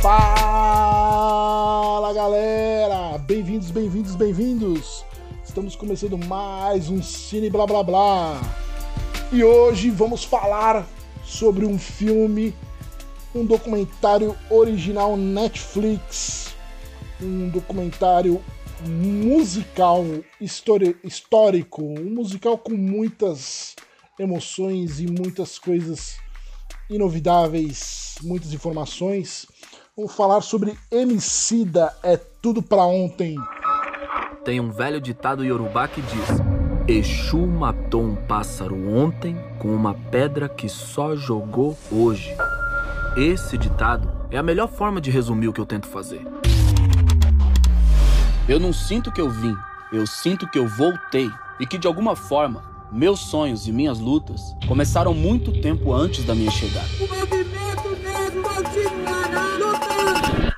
Fala galera! Bem-vindos, bem-vindos, bem-vindos! Estamos começando mais um Cine Blá Blá Blá e hoje vamos falar sobre um filme, um documentário original Netflix, um documentário musical histórico, um musical com muitas emoções e muitas coisas inovidáveis, muitas informações. Vamos falar sobre Emicida é tudo pra ontem. Tem um velho ditado iorubá que diz: Exu matou um pássaro ontem com uma pedra que só jogou hoje. Esse ditado é a melhor forma de resumir o que eu tento fazer. Eu não sinto que eu vim, eu sinto que eu voltei e que de alguma forma meus sonhos e minhas lutas começaram muito tempo antes da minha chegada. O movimento negro lutando.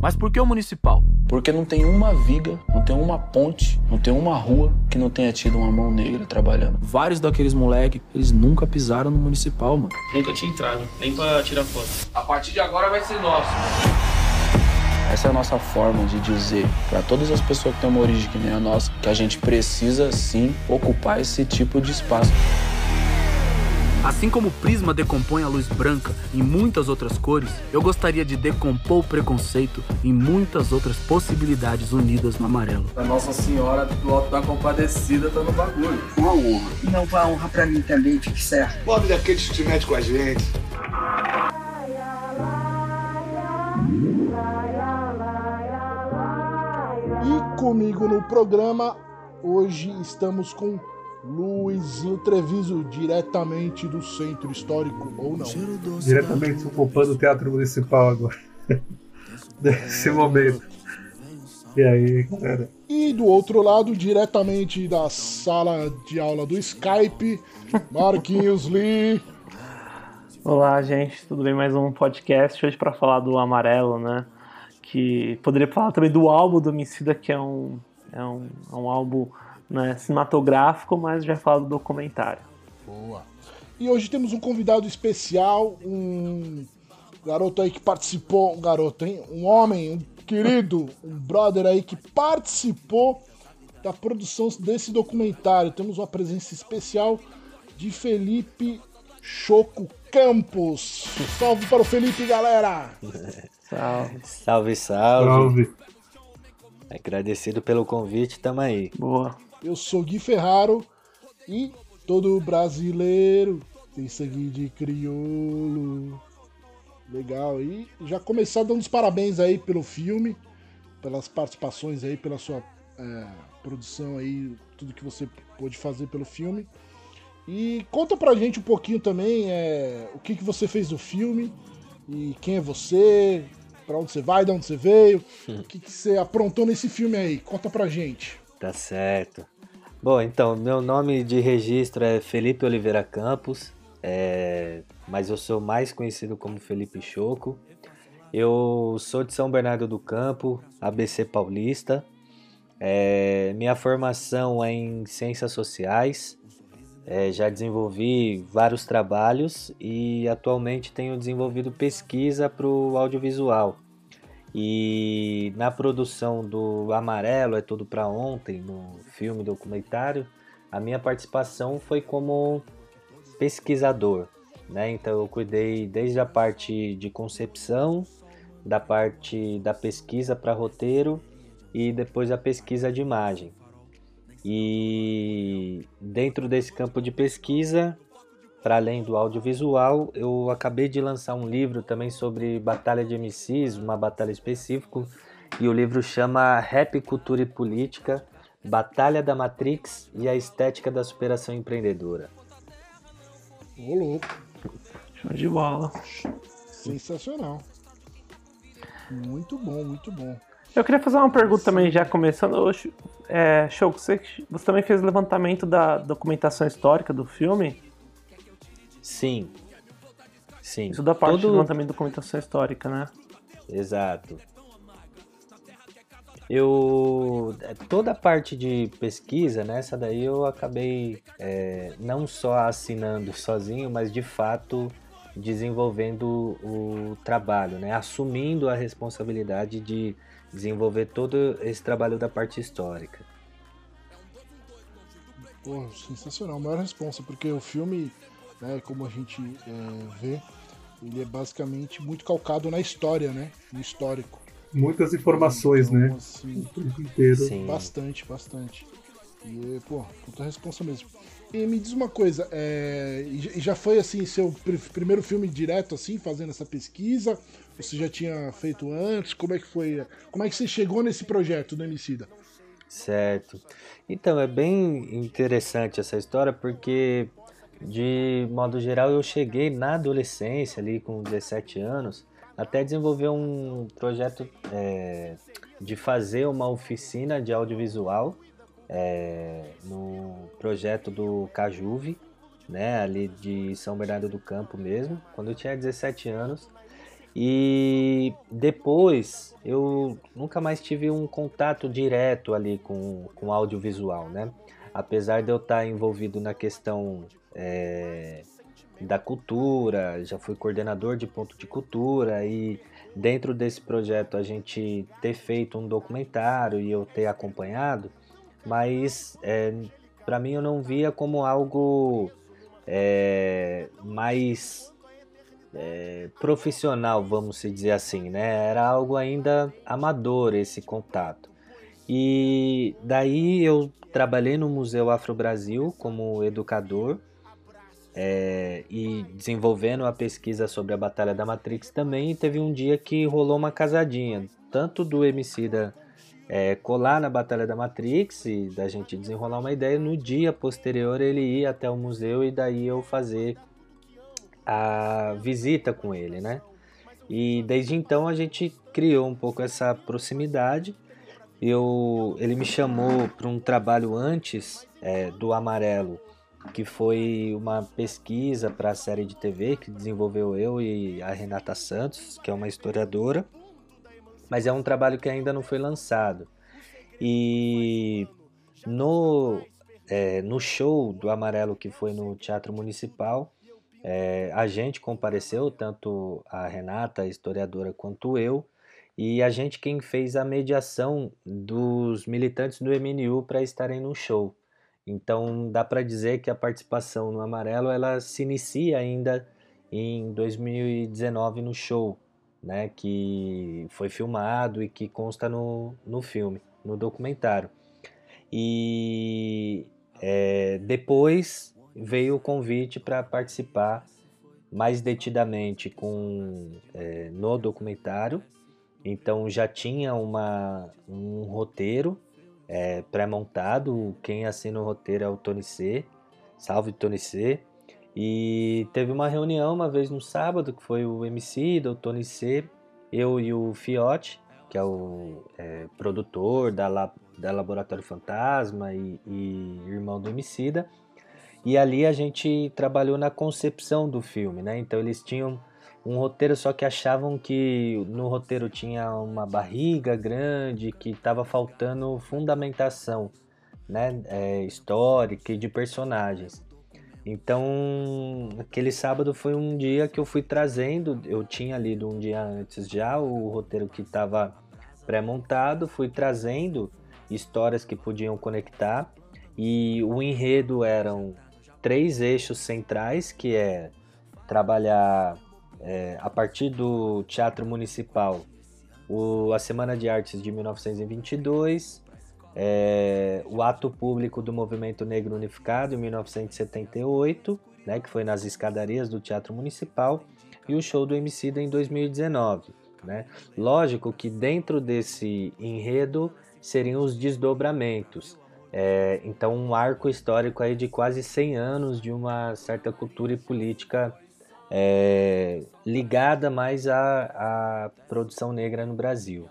Mas por que o municipal? Porque não tem uma viga, não tem uma ponte, não tem uma rua que não tenha tido uma mão negra trabalhando. Vários daqueles moleques, eles nunca pisaram no municipal, mano. Nunca tinha entrado, nem pra tirar foto. A partir de agora vai ser nosso. Essa é a nossa forma de dizer para todas as pessoas que têm uma origem que nem a nossa que a gente precisa sim ocupar esse tipo de espaço. Assim como o prisma decompõe a luz branca em muitas outras cores, eu gostaria de decompor o preconceito em muitas outras possibilidades unidas no amarelo. A Nossa Senhora do Alto da Compadecida tá no bagulho. Uma honra. Não, uma honra pra mim também, fique certo. Pobre daqueles que se mete com a gente. Comigo no programa, hoje estamos com Luizinho Treviso, diretamente do Centro Histórico, ou não? Diretamente ocupando o Teatro Municipal agora. Nesse momento. E aí, galera? E do outro lado, diretamente da sala de aula do Skype, Marquinhos Lee. Olá, gente, tudo bem? Mais um podcast hoje para falar do Amarelo, né? Que poderia falar também do álbum do Homicida, que é um, é um, é um álbum né, cinematográfico, mas já falo do documentário. Boa. E hoje temos um convidado especial, um garoto aí que participou, um garoto, hein? Um homem, um querido, um brother aí que participou da produção desse documentário. Temos uma presença especial de Felipe Choco Campos. Salve para o Felipe, galera! Salve. Salve, salve. Salve. Agradecido pelo convite, tamo aí. Boa. Eu sou Gui Ferraro e todo brasileiro tem sangue de crioulo. Legal. E já começar dando os parabéns aí pelo filme, pelas participações aí, pela sua é, produção aí, tudo que você pôde fazer pelo filme. E conta pra gente um pouquinho também é, o que, que você fez no filme e quem é você, pra onde você vai, de onde você veio, o que, que você aprontou nesse filme aí. Conta pra gente. Tá certo. Bom, então, meu nome de registro é Felipe Oliveira Campos, é, mas eu sou mais conhecido como Felipe Choco. Eu sou de São Bernardo do Campo, ABC Paulista. É, minha formação é em Ciências Sociais. É, já desenvolvi vários trabalhos e atualmente tenho desenvolvido pesquisa para o audiovisual. E na produção do Amarelo é Tudo para Ontem, no filme documentário, a minha participação foi como pesquisador. Né? Então eu cuidei desde a parte de concepção, da parte da pesquisa para roteiro e depois a pesquisa de imagem. E dentro desse campo de pesquisa, para além do audiovisual, eu acabei de lançar um livro também sobre batalha de MCs, uma batalha específica, e o livro chama Rap, Cultura e Política, Batalha da Matrix e a Estética da Superação Empreendedora. Ô, louco. Show de bola. Sensacional. Muito bom, muito bom. Eu queria fazer uma pergunta também, já começando. Hoje, é, Show, você, você também fez levantamento da documentação histórica do filme? Sim. Sim. Isso da parte Todo- do levantamento da documentação histórica, né? Exato. Eu toda a parte de pesquisa, nessa né, daí eu acabei é, não só assinando sozinho, mas de fato desenvolvendo o trabalho, né? assumindo a responsabilidade de desenvolver todo esse trabalho da parte histórica. Pô, sensacional, maior responsa, porque o filme, né, como a gente é, vê, ele é basicamente muito calcado na história, né? No histórico. Muitas informações, então, né? Assim, o tempo inteiro. Sim. Bastante, bastante. E, pô, puta responsa mesmo. E me diz uma coisa, é, e já foi assim seu primeiro filme direto assim, fazendo essa pesquisa? Você já tinha feito antes? Como é que foi? Como é que você chegou nesse projeto do Emicida? Certo. Então, é bem interessante essa história porque de modo geral eu cheguei na adolescência ali com 17 anos até desenvolver um projeto é, de fazer uma oficina de audiovisual é, no projeto do Cajuve, né, ali de São Bernardo do Campo mesmo, quando eu tinha 17 anos. E depois eu nunca mais tive um contato direto ali com, com audiovisual, né? Apesar de eu estar envolvido na questão é, da cultura, já fui coordenador de ponto de cultura e dentro desse projeto a gente ter feito um documentário e eu ter acompanhado, mas é, para mim eu não via como algo é, mais é, profissional, vamos dizer assim, né? Era algo ainda amador esse contato. E daí eu trabalhei no Museu Afro Brasil como educador é, e desenvolvendo a pesquisa sobre a Batalha da Matrix também. teve um dia que rolou uma casadinha, tanto do Emicida é, colar na Batalha da Matrix e da gente desenrolar uma ideia. No dia posterior ele ia até o museu e daí eu fazer a visita com ele, né? E desde então a gente criou um pouco essa proximidade. Eu, ele me chamou para um trabalho antes é, do Amarelo, que foi uma pesquisa para a série de TV que desenvolveu eu e a Renata Santos, que é uma historiadora mas é um trabalho que ainda não foi lançado. E no, é, no show do Amarelo que foi no Teatro Municipal, é, a gente compareceu, tanto a Renata, a historiadora, quanto eu, e a gente quem fez a mediação dos militantes do MNU para estarem no show. Então dá para dizer que a participação no Amarelo ela se inicia ainda em 2019 no show, né, que foi filmado e que consta no, no filme, no documentário. E é, depois veio o convite para participar mais detidamente com, é, no documentário. Então já tinha uma, um roteiro é, pré-montado. Quem assina o roteiro é o Tony C. Salve Tony C. E teve uma reunião uma vez no sábado, que foi o MC, o Tony C, eu e o Fiote, que é o é, produtor da, da Laboratório Fantasma e, e irmão do Emicida. E ali a gente trabalhou na concepção do filme, né? Então eles tinham um roteiro, só que achavam que no roteiro tinha uma barriga grande, que estava faltando fundamentação né? É, histórica e de personagens. Então, aquele sábado foi um dia que eu fui trazendo, eu tinha lido um dia antes já o roteiro que estava pré-montado, fui trazendo histórias que podiam conectar e o enredo eram três eixos centrais, que é trabalhar é, a partir do Teatro Municipal o, a Semana de Artes de 1922, é, o ato público do Movimento Negro Unificado em 1978, né, que foi nas escadarias do Teatro Municipal, e o show do Emicida em 2019. Né? Lógico que dentro desse enredo seriam os desdobramentos. É, então, um arco histórico aí de quase 100 anos de uma certa cultura e política é, ligada mais à, à produção negra no Brasil.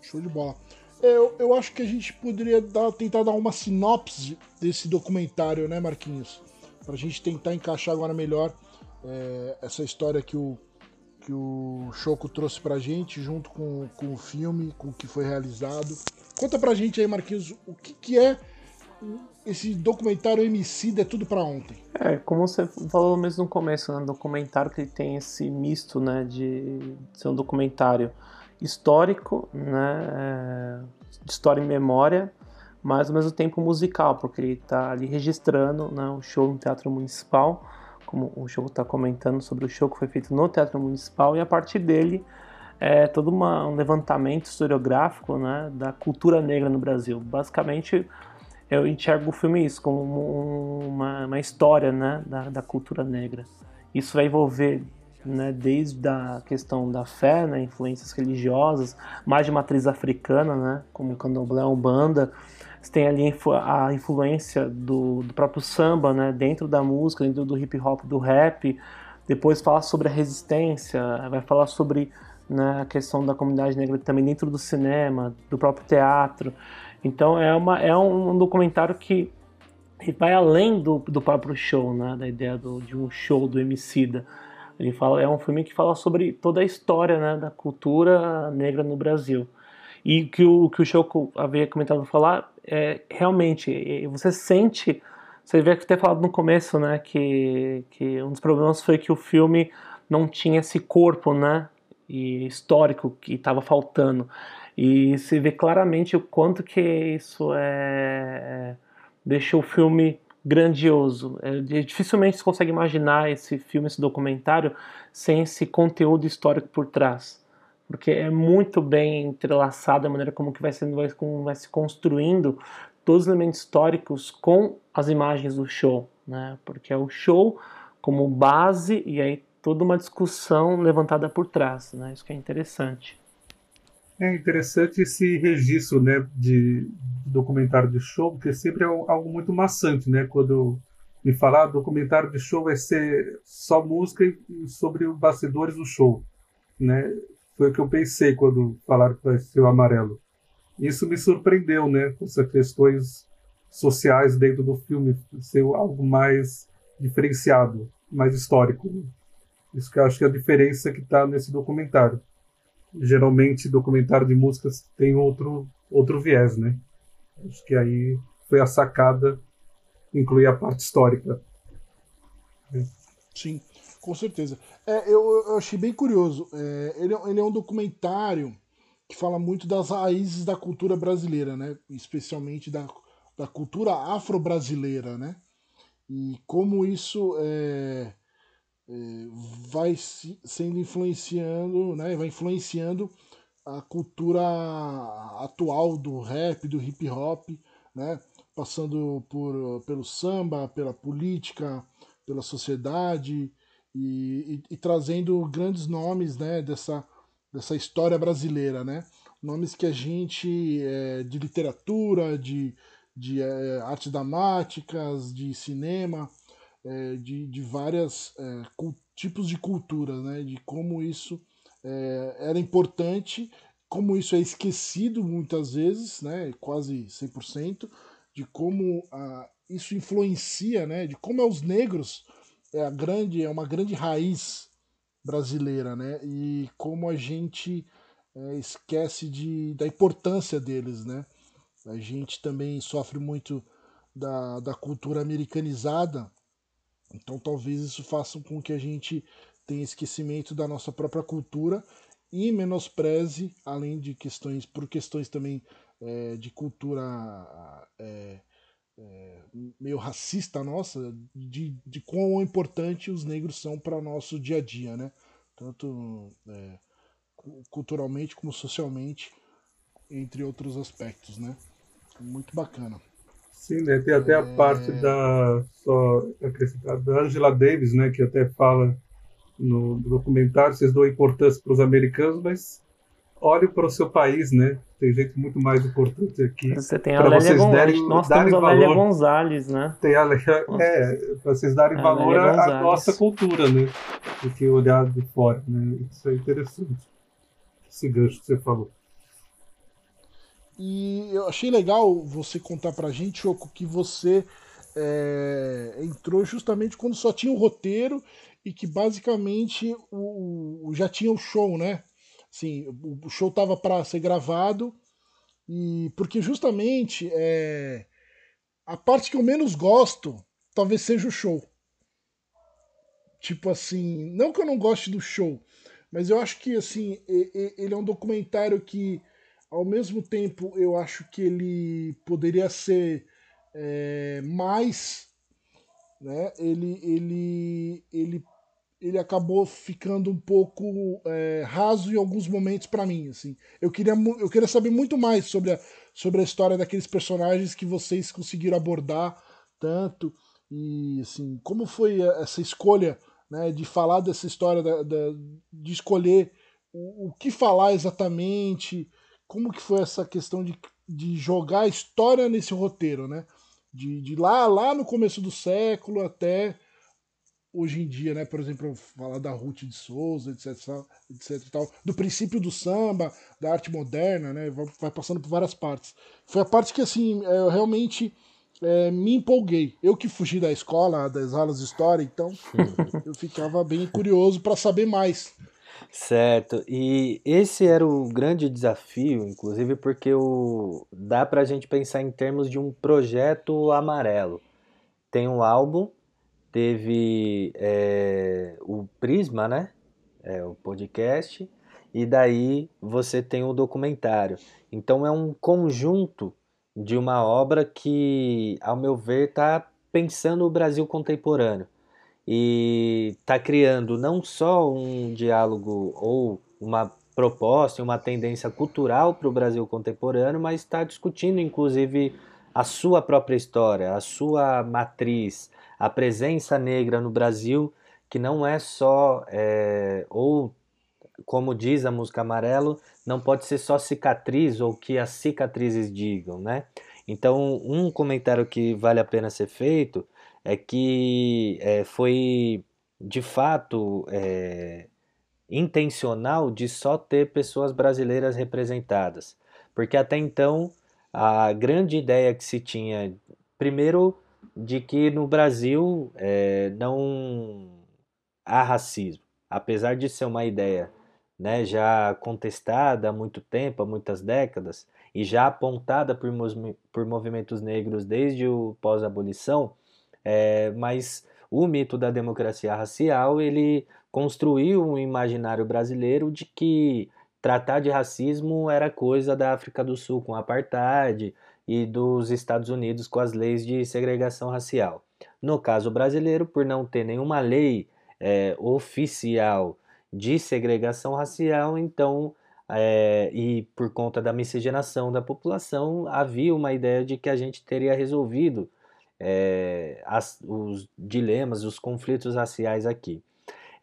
Show de bola. Eu, eu acho que a gente poderia dar, tentar dar uma sinopse desse documentário, né, Marquinhos? Pra gente tentar encaixar agora melhor é, essa história que o, que o Choco trouxe pra gente, junto com, com o filme, com o que foi realizado. Conta pra gente aí, Marquinhos, o que, que é esse documentário MC é tudo para ontem. É, como você falou mesmo no começo, né, documentário que tem esse misto, né, de ser um documentário histórico, né, é, história e memória, mas ao mesmo tempo musical, porque ele está ali registrando né, um show no Teatro Municipal, como o show está comentando sobre o show que foi feito no Teatro Municipal, e a partir dele é todo uma, um levantamento historiográfico né, da cultura negra no Brasil. Basicamente, eu enxergo o filme isso como uma, uma história né, da, da, cultura negra. Isso vai envolver né, desde a questão da fé, né, influências religiosas, mais de matriz africana, né, como o candomblé, umbanda. Você tem ali a influência do, do próprio samba né, dentro da música, dentro do hip hop, do rap. Depois fala sobre a resistência, vai falar sobre né, a questão da comunidade negra também dentro do cinema, do próprio teatro. Então é, uma, é um documentário que vai além do, do próprio show, né? Da ideia do, de um show do Emicida. Ele fala, é um filme que fala sobre toda a história né, da cultura negra no Brasil. E que o que o show havia comentado falar é realmente você sente, você vê que ter falado no começo, né, que, que um dos problemas foi que o filme não tinha esse corpo, né, e histórico que estava faltando. E se vê claramente o quanto que isso é, deixa o filme grandioso. É, dificilmente se consegue imaginar esse filme, esse documentário, sem esse conteúdo histórico por trás. Porque é muito bem entrelaçado a maneira como que vai, sendo, vai, como vai se construindo todos os elementos históricos com as imagens do show. Né? Porque é o show como base e aí toda uma discussão levantada por trás. Né? Isso que é interessante. É interessante esse registro né, de documentário de show, porque sempre é algo muito maçante, né? Quando me falar documentário de show vai ser só música e sobre os bastidores do show, né? Foi o que eu pensei quando falaram que vai ser o amarelo. Isso me surpreendeu, né? Essas questões sociais dentro do filme ser algo mais diferenciado, mais histórico. Isso que eu acho que é a diferença que está nesse documentário geralmente documentário de músicas tem outro outro viés, né? Acho que aí foi a sacada incluir a parte histórica. Sim, com certeza. É, eu, eu, achei bem curioso. É, ele, ele é um documentário que fala muito das raízes da cultura brasileira, né? Especialmente da, da cultura afro-brasileira, né? E como isso é, vai sendo influenciando, né, vai influenciando a cultura atual do rap, do hip hop, né, passando por, pelo samba, pela política, pela sociedade e, e, e trazendo grandes nomes né, dessa, dessa história brasileira, né, nomes que a gente é, de literatura, de, de é, artes dramáticas, de cinema, é, de, de várias é, tipos de culturas, né? de como isso é, era importante, como isso é esquecido muitas vezes, né? quase 100%, de como ah, isso influencia, né? de como é os negros é, a grande, é uma grande raiz brasileira, né? e como a gente é, esquece de, da importância deles. Né? A gente também sofre muito da, da cultura americanizada, então talvez isso faça com que a gente tenha esquecimento da nossa própria cultura e menospreze, além de questões, por questões também é, de cultura é, é, meio racista nossa, de, de quão importante os negros são para o nosso dia a dia, né? Tanto é, culturalmente como socialmente, entre outros aspectos, né? Muito bacana. Sim, né? Tem até a parte é. da só acrescentar da Angela Davis, né, que até fala no documentário, vocês dão importância para os americanos, mas olhe para o seu país, né? Tem gente muito mais importante aqui. Você tem a Lélia Gonzalez. Nós temos a Lélia Gonzalez, né? Tem a Lélia, é, para vocês darem a valor à nossa cultura, né? Do que olhar de fora, né? Isso é interessante. Esse gancho que você falou. E eu achei legal você contar pra gente, Choco, que você é, entrou justamente quando só tinha o roteiro e que basicamente o, o já tinha o show, né? Assim, o, show tava para ser gravado e porque justamente é, a parte que eu menos gosto talvez seja o show. Tipo assim, não que eu não goste do show, mas eu acho que assim ele é um documentário que ao mesmo tempo eu acho que ele poderia ser é, mais, né? Ele ele ele ele acabou ficando um pouco é, raso em alguns momentos para mim. Assim. Eu, queria, eu queria saber muito mais sobre a, sobre a história daqueles personagens que vocês conseguiram abordar tanto. E assim, como foi essa escolha né, de falar dessa história, da, da de escolher o, o, que falar exatamente, como que foi essa questão de, de jogar a história nesse roteiro, né? De, de lá, lá no começo do século até hoje em dia, né? Por exemplo, falar da Ruth de Souza, etc, etc tal, do princípio do samba, da arte moderna, né? Vai passando por várias partes. Foi a parte que, assim, é, eu realmente é, me empolguei. Eu que fugi da escola, das aulas de história, então eu ficava bem curioso para saber mais. Certo, e esse era o grande desafio, inclusive porque o... dá para a gente pensar em termos de um projeto amarelo. Tem um álbum teve é, o Prisma, né? É, o podcast, e daí você tem o documentário. Então é um conjunto de uma obra que, ao meu ver, está pensando o Brasil contemporâneo e está criando não só um diálogo ou uma proposta, uma tendência cultural para o Brasil contemporâneo, mas está discutindo, inclusive, a sua própria história, a sua matriz, a presença negra no Brasil, que não é só, é, ou como diz a música Amarelo, não pode ser só cicatriz ou que as cicatrizes digam, né? Então, um comentário que vale a pena ser feito é que é, foi de fato é, intencional de só ter pessoas brasileiras representadas, porque até então a grande ideia que se tinha, primeiro, de que no Brasil é, não há racismo, apesar de ser uma ideia né, já contestada há muito tempo, há muitas décadas, e já apontada por, por movimentos negros desde o pós-abolição, é, mas o mito da democracia racial ele construiu um imaginário brasileiro de que tratar de racismo era coisa da África do Sul com apartheid e dos Estados Unidos com as leis de segregação racial. No caso brasileiro, por não ter nenhuma lei é, oficial de segregação racial, então, é, e por conta da miscigenação da população, havia uma ideia de que a gente teria resolvido é, as, os dilemas, os conflitos raciais aqui.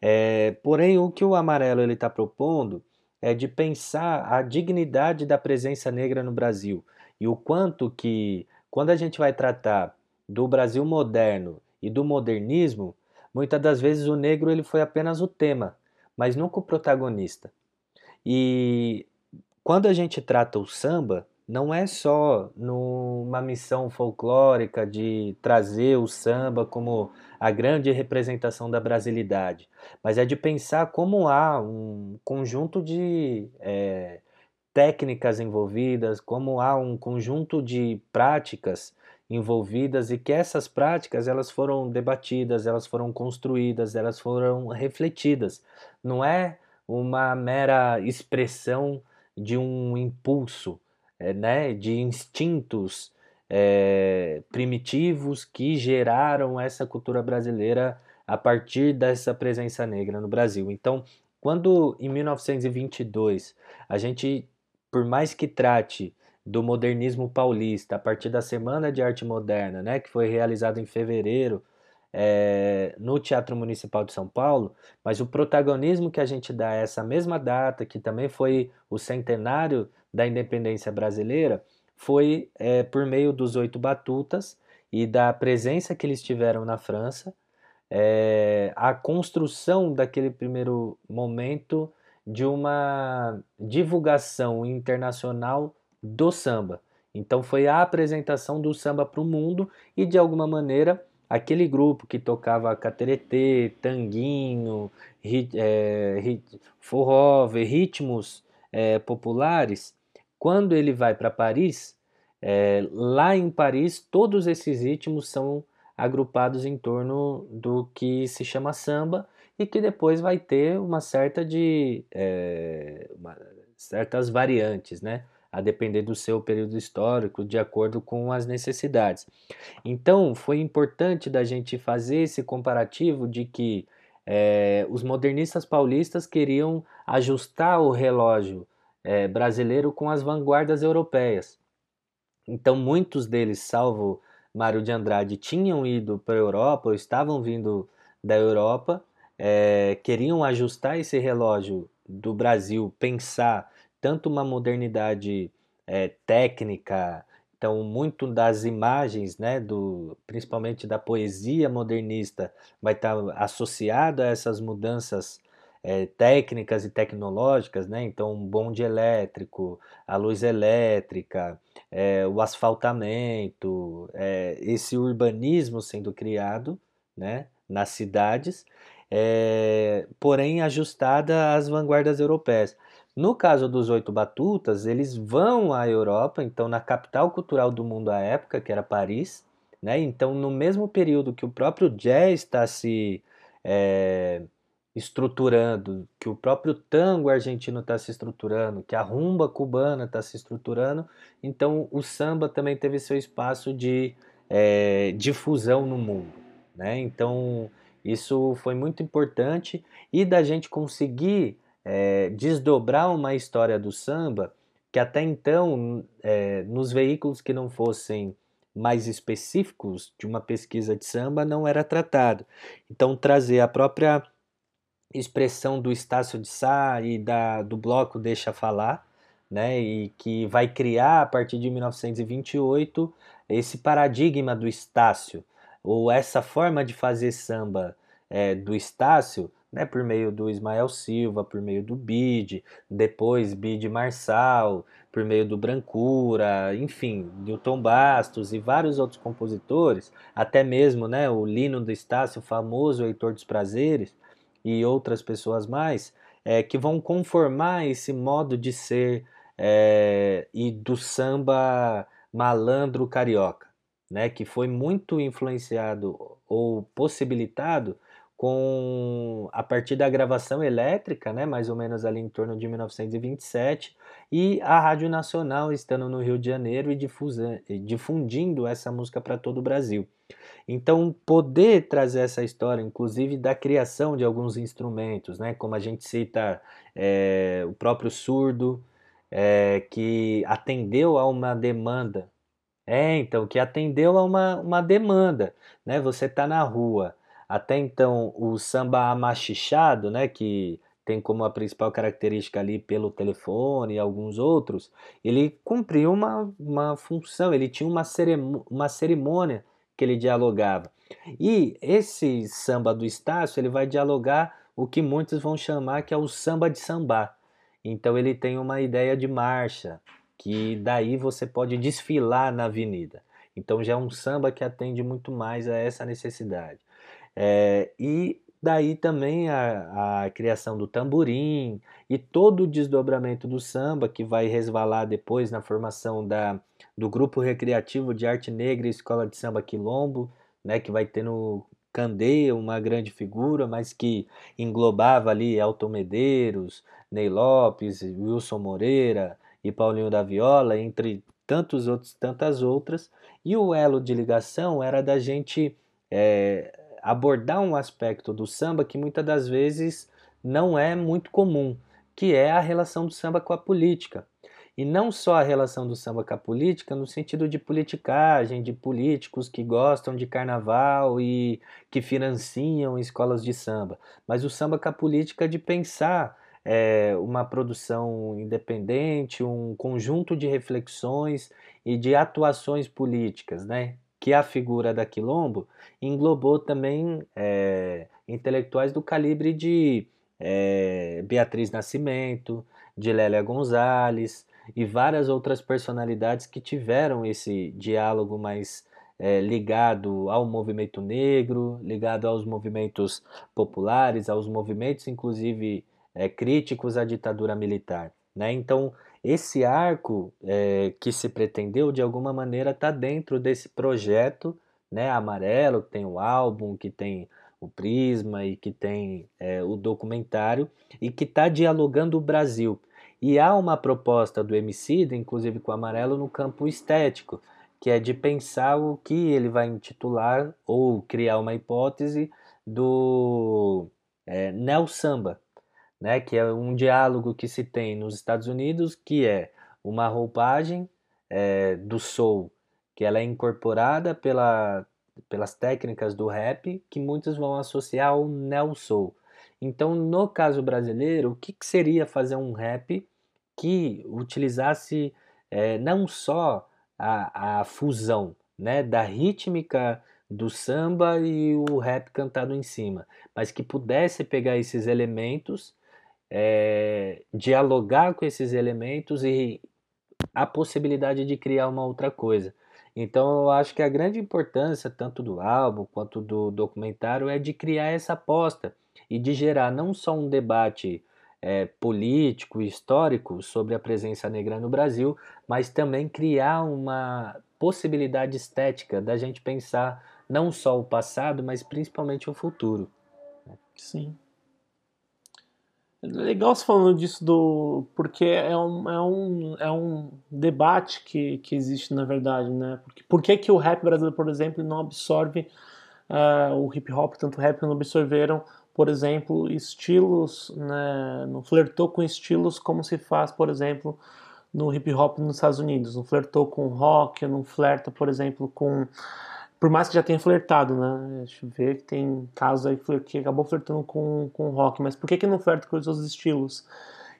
É, porém, o que o Amarelo está propondo é de pensar a dignidade da presença negra no Brasil e o quanto que, quando a gente vai tratar do Brasil moderno e do modernismo, muitas das vezes o negro ele foi apenas o tema, mas nunca o protagonista. E quando a gente trata o samba, não é só numa missão folclórica de trazer o samba como a grande representação da brasilidade, mas é de pensar como há um conjunto de é, técnicas envolvidas, como há um conjunto de práticas envolvidas e que essas práticas elas foram debatidas, elas foram construídas, elas foram refletidas. Não é uma mera expressão de um impulso, né, de instintos é, primitivos que geraram essa cultura brasileira a partir dessa presença negra no Brasil. Então, quando em 1922 a gente, por mais que trate do modernismo paulista a partir da Semana de Arte Moderna, né, que foi realizado em fevereiro é, no Teatro Municipal de São Paulo, mas o protagonismo que a gente dá a essa mesma data, que também foi o centenário da independência brasileira, foi é, por meio dos oito batutas e da presença que eles tiveram na França, é, a construção daquele primeiro momento de uma divulgação internacional do samba. Então foi a apresentação do samba para o mundo e de alguma maneira aquele grupo que tocava cateretê, tanguinho, rit, é, rit, forró, ritmos é, populares, quando ele vai para Paris, é, lá em Paris todos esses ritmos são agrupados em torno do que se chama samba e que depois vai ter uma certa de é, uma, certas variantes, né? A depender do seu período histórico, de acordo com as necessidades. Então, foi importante da gente fazer esse comparativo de que é, os modernistas paulistas queriam ajustar o relógio é, brasileiro com as vanguardas europeias. Então, muitos deles, salvo Mário de Andrade, tinham ido para a Europa ou estavam vindo da Europa, é, queriam ajustar esse relógio do Brasil, pensar tanto uma modernidade é, técnica, então muito das imagens, né, do, principalmente da poesia modernista, vai estar associado a essas mudanças é, técnicas e tecnológicas, né? Então, um bonde elétrico, a luz elétrica, é, o asfaltamento, é, esse urbanismo sendo criado, né? Nas cidades é, porém ajustada às vanguardas europeias. No caso dos oito batutas, eles vão à Europa, então na capital cultural do mundo à época, que era Paris, né? Então no mesmo período que o próprio jazz está se é, estruturando, que o próprio tango argentino está se estruturando, que a rumba cubana está se estruturando, então o samba também teve seu espaço de é, difusão no mundo, né? Então isso foi muito importante e da gente conseguir é, desdobrar uma história do samba que até então, é, nos veículos que não fossem mais específicos de uma pesquisa de samba, não era tratado. Então, trazer a própria expressão do Estácio de Sá e da, do bloco Deixa Falar, né, e que vai criar, a partir de 1928, esse paradigma do Estácio, ou essa forma de fazer samba é, do Estácio, né, por meio do Ismael Silva, por meio do Bide, depois Bide Marçal, por meio do Brancura, enfim, Newton Bastos e vários outros compositores, até mesmo né, o Lino do Estácio, o famoso Heitor dos Prazeres, e outras pessoas mais, é, que vão conformar esse modo de ser é, e do samba malandro carioca, né, que foi muito influenciado ou possibilitado com a partir da gravação elétrica, né, mais ou menos ali em torno de 1927, e a Rádio Nacional estando no Rio de Janeiro e difundindo essa música para todo o Brasil. Então, poder trazer essa história, inclusive da criação de alguns instrumentos, né, como a gente cita é, o próprio surdo, é, que atendeu a uma demanda. É, então, que atendeu a uma, uma demanda. Né? Você está na rua, até então, o samba amachichado, né, que tem como a principal característica ali pelo telefone e alguns outros, ele cumpriu uma, uma função, ele tinha uma, uma cerimônia que ele dialogava. E esse samba do Estácio, ele vai dialogar o que muitos vão chamar que é o samba de sambar. Então ele tem uma ideia de marcha, que daí você pode desfilar na avenida. Então já é um samba que atende muito mais a essa necessidade. É, e daí também a, a, criação do tamborim e todo o desdobramento do samba que vai resvalar depois na formação da, do grupo recreativo de arte negra e escola de samba quilombo, né, que vai ter no Candeia uma grande figura, mas que englobava ali Elton Medeiros, Ney Lopes, Wilson Moreira e Paulinho da Viola, entre tantos outros, tantas outras. E o elo de ligação era da gente é, abordar um aspecto do samba que muitas das vezes não é muito comum, que é a relação do samba com a política. E não só a relação do samba com a política no sentido de politicagem, de políticos que gostam de carnaval e que financiam escolas de samba, mas o samba com a política de pensar é, uma produção independente, um conjunto de reflexões e de atuações políticas, né? que a figura da Quilombo englobou também é, intelectuais do calibre de é, Beatriz Nascimento, de Lélia Gonzalez e várias outras personalidades que tiveram esse diálogo mais é, ligado ao movimento negro, ligado aos movimentos populares, aos movimentos, inclusive, é, críticos à ditadura militar. Né? Então, esse arco é, que se pretendeu, de alguma maneira, está dentro desse projeto né, amarelo, que tem o álbum, que tem o Prisma e que tem é, o documentário, e que está dialogando o Brasil. E há uma proposta do MC, inclusive com o Amarelo, no campo estético, que é de pensar o que ele vai intitular ou criar uma hipótese do é, neo samba, né, que é um diálogo que se tem nos Estados Unidos, que é uma roupagem é, do soul, que ela é incorporada pela, pelas técnicas do rap, que muitos vão associar ao neo soul. Então, no caso brasileiro, o que, que seria fazer um rap que utilizasse é, não só a, a fusão né, da rítmica do samba e o rap cantado em cima, mas que pudesse pegar esses elementos, é, dialogar com esses elementos e a possibilidade de criar uma outra coisa. Então eu acho que a grande importância, tanto do álbum quanto do documentário, é de criar essa aposta e de gerar não só um debate é, político e histórico sobre a presença negra no Brasil, mas também criar uma possibilidade estética da gente pensar não só o passado, mas principalmente o futuro. Sim. É legal você falando disso do. Porque é um, é um, é um debate que, que existe na verdade, né? Porque, por que, que o rap brasileiro, por exemplo, não absorve uh, o hip hop, tanto o rap não absorveram por exemplo, estilos, né, não flertou com estilos como se faz, por exemplo, no hip hop nos Estados Unidos. Não flertou com rock, não flerta, por exemplo, com. Por mais que já tenha flertado, né? Deixa eu ver que tem casos aí que acabou flertando com, com rock, mas por que, que não flerta com os outros estilos?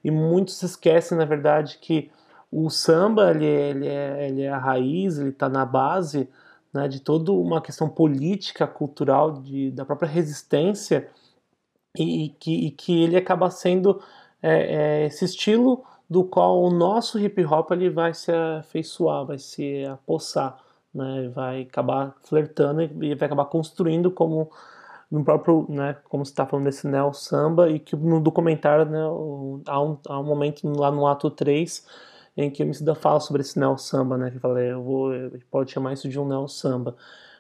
E muitos esquecem, na verdade, que o samba ele, é, ele, é, ele é a raiz, ele está na base né, de toda uma questão política, cultural, de, da própria resistência e, que, e que ele acaba sendo é, é, esse estilo do qual o nosso hip hop ele vai se afeiçoar, vai se apossar, né? vai acabar flertando e vai acabar construindo como no próprio, né, como você está falando desse neo samba e que no documentário né, há, um, há um momento lá no ato 3 em que o Emicida fala sobre esse neo samba, né, que falei, eu vou, pode chamar isso de um neo samba.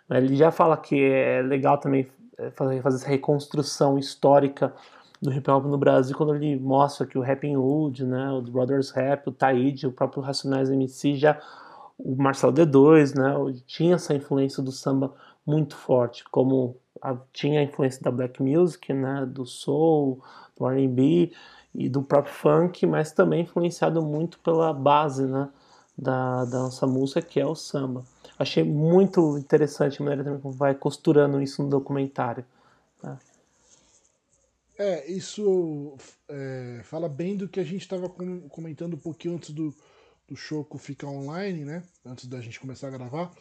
Ele já fala que é legal também fazer, fazer essa reconstrução histórica do hip hop no Brasil quando ele mostra que o Rapping Hood, né, o Brothers Rap, o Taíde, o próprio Racionais MC já o Marcelo D2, né, tinha essa influência do samba muito forte, como a, tinha a influência da black music, né, do soul, do R&B e do próprio funk, mas também influenciado muito pela base, né, da, da nossa música que é o samba. Achei muito interessante a maneira também como vai costurando isso no documentário. Tá? É, isso é, fala bem do que a gente estava comentando um pouquinho antes do, do Choco ficar online, né? Antes da gente começar a gravar,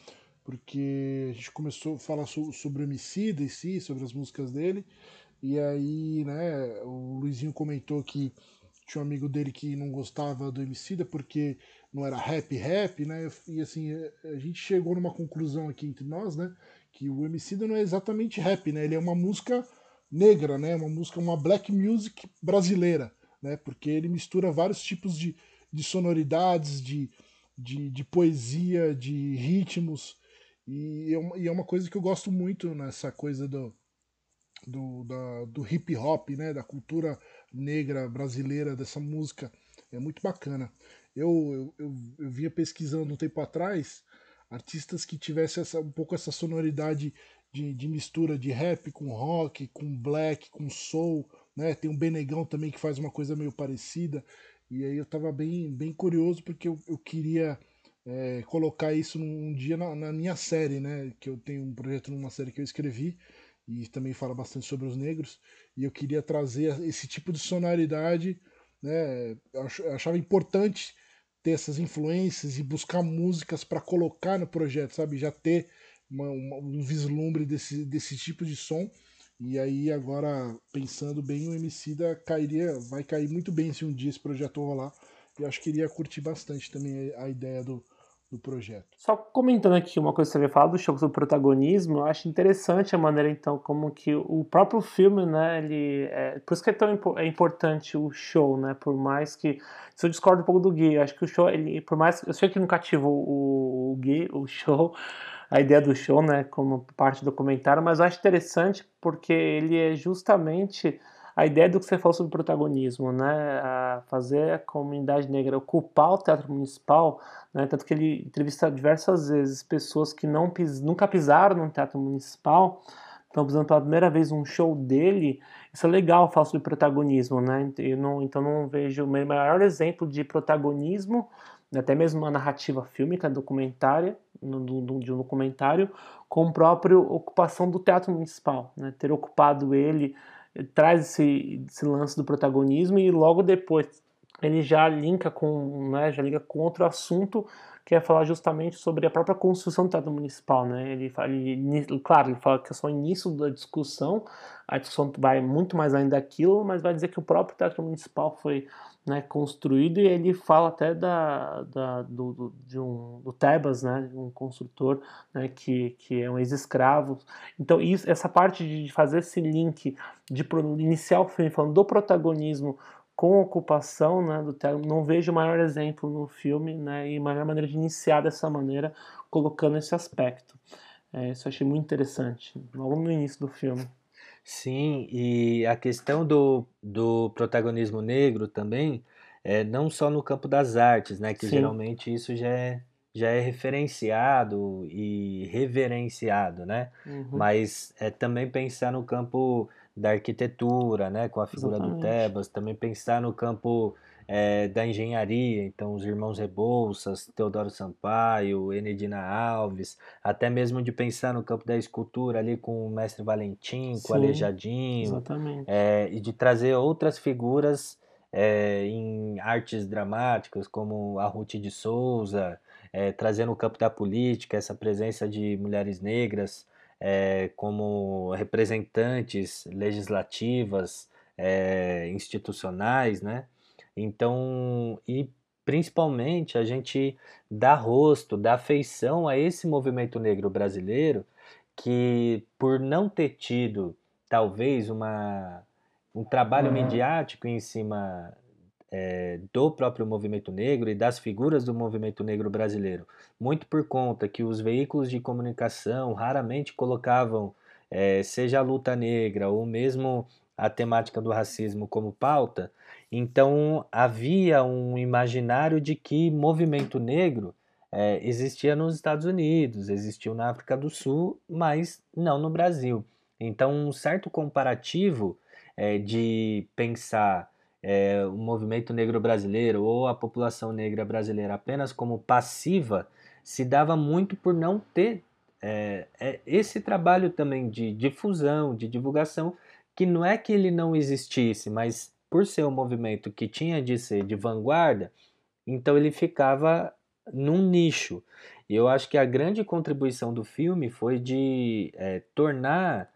porque a gente começou a falar so, sobre o Emicida em si, sobre as músicas dele, e aí, né, o Luizinho comentou que tinha um amigo dele que não gostava do Emicida porque não era rap rap, né? E assim, é, a gente chegou numa conclusão aqui entre nós, né? Que o Emicida não é exatamente rap, né? Ele é uma música negra, né? Uma música, uma black music brasileira, né? Porque ele mistura vários tipos de, de sonoridades, de, de, de poesia, de ritmos. E é, uma, e é uma coisa que eu gosto muito nessa coisa do, do, da, do hip hop, né? Da cultura negra brasileira, dessa música. É muito bacana. Eu, eu, eu, vinha pesquisando um tempo atrás artistas que tivessem essa, um pouco essa sonoridade de, de, mistura de rap com rock, com black, com soul, né? Tem um Benegão também que faz uma coisa meio parecida. E aí eu tava bem, bem curioso porque eu, eu queria é, colocar isso num dia na, na, minha série, né? Que eu tenho um projeto numa série que eu escrevi e também fala bastante sobre os negros. E eu queria trazer esse tipo de sonoridade, né? Eu achava importante ter essas influências e buscar músicas para colocar no projeto, sabe? Já ter uma, uma, um vislumbre desse, desse tipo de som. E aí agora, pensando bem, o MC da cairia, vai cair muito bem se um dia esse projeto rolar. E acho que iria curtir bastante também a ideia do, do projeto. Só comentando aqui uma coisa que você havia falado do show sobre protagonismo, eu acho interessante a maneira então como que o próprio filme, né, ele é, por isso que é tão é importante o show, né, por mais que se eu discordo um pouco do Gui, acho que o show ele por mais eu sei que não cativa o, o Gui, o show, a ideia do show, né, como parte do documentário, mas eu acho interessante porque ele é justamente a ideia do que você falou sobre protagonismo, né, a fazer a comunidade negra ocupar o teatro municipal, né, tanto que ele entrevista diversas vezes pessoas que não pis, nunca pisaram no teatro municipal, estão pisando pela primeira vez um show dele, isso é legal, falar sobre protagonismo, né, eu não, então não vejo o maior exemplo de protagonismo, até mesmo uma narrativa fílmica, documentária, de um documentário, com a própria ocupação do teatro municipal, né, ter ocupado ele traz esse, esse lance do protagonismo e logo depois ele já linka com, né, já liga com outro assunto que é falar justamente sobre a própria construção do teatro municipal, né? Ele, ele, claro, ele fala que é só o início da discussão, a discussão vai muito mais além daquilo, mas vai dizer que o próprio teatro municipal foi né, construído e ele fala até da, da do, do, de um, do Tebas, né, um construtor né, que, que é um ex-escravo. Então isso, essa parte de fazer esse link, de iniciar o filme falando do protagonismo com ocupação né, do teatro, não vejo maior exemplo no filme né, e maior maneira de iniciar dessa maneira, colocando esse aspecto. É, isso eu achei muito interessante, logo no início do filme. Sim, e a questão do, do protagonismo negro também, é, não só no campo das artes, né, que Sim. geralmente isso já é, já é referenciado e reverenciado, né? Uhum. Mas é também pensar no campo da arquitetura, né, com a figura Exatamente. do Tebas, também pensar no campo é, da engenharia, então os irmãos Rebouças, Teodoro Sampaio, Enedina Alves, até mesmo de pensar no campo da escultura ali com o mestre Valentim, com o Alejadinho, é, e de trazer outras figuras é, em artes dramáticas, como a Ruth de Souza, trazendo o campo da política, essa presença de mulheres negras é, como representantes legislativas, é, institucionais, né? Então, e principalmente a gente dá rosto, dá afeição a esse movimento negro brasileiro que, por não ter tido, talvez, uma, um trabalho uhum. midiático em cima é, do próprio movimento negro e das figuras do movimento negro brasileiro, muito por conta que os veículos de comunicação raramente colocavam, é, seja a luta negra ou mesmo a temática do racismo como pauta, então havia um imaginário de que movimento negro é, existia nos Estados Unidos, existiu na África do Sul, mas não no Brasil. Então, um certo comparativo é, de pensar é, o movimento negro brasileiro ou a população negra brasileira apenas como passiva se dava muito por não ter é, é, esse trabalho também de difusão, de divulgação, que não é que ele não existisse, mas por ser um movimento que tinha de ser de vanguarda, então ele ficava num nicho. E eu acho que a grande contribuição do filme foi de tornar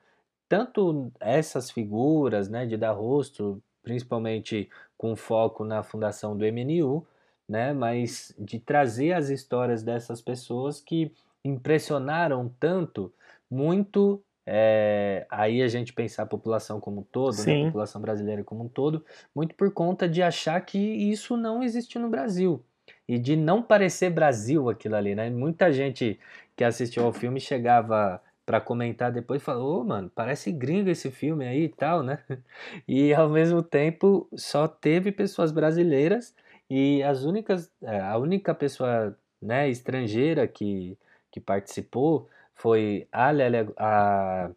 tanto essas figuras, né, de dar rosto, principalmente com foco na fundação do MNU, né, mas de trazer as histórias dessas pessoas que impressionaram tanto, muito é, aí a gente pensar a população como um todo, né, a população brasileira como um todo, muito por conta de achar que isso não existe no Brasil e de não parecer Brasil aquilo ali, né? Muita gente que assistiu ao filme chegava para comentar depois falou, oh, mano, parece gringo esse filme aí e tal, né? E ao mesmo tempo só teve pessoas brasileiras e as únicas, é, a única pessoa né, estrangeira que, que participou foi a, Lélia, a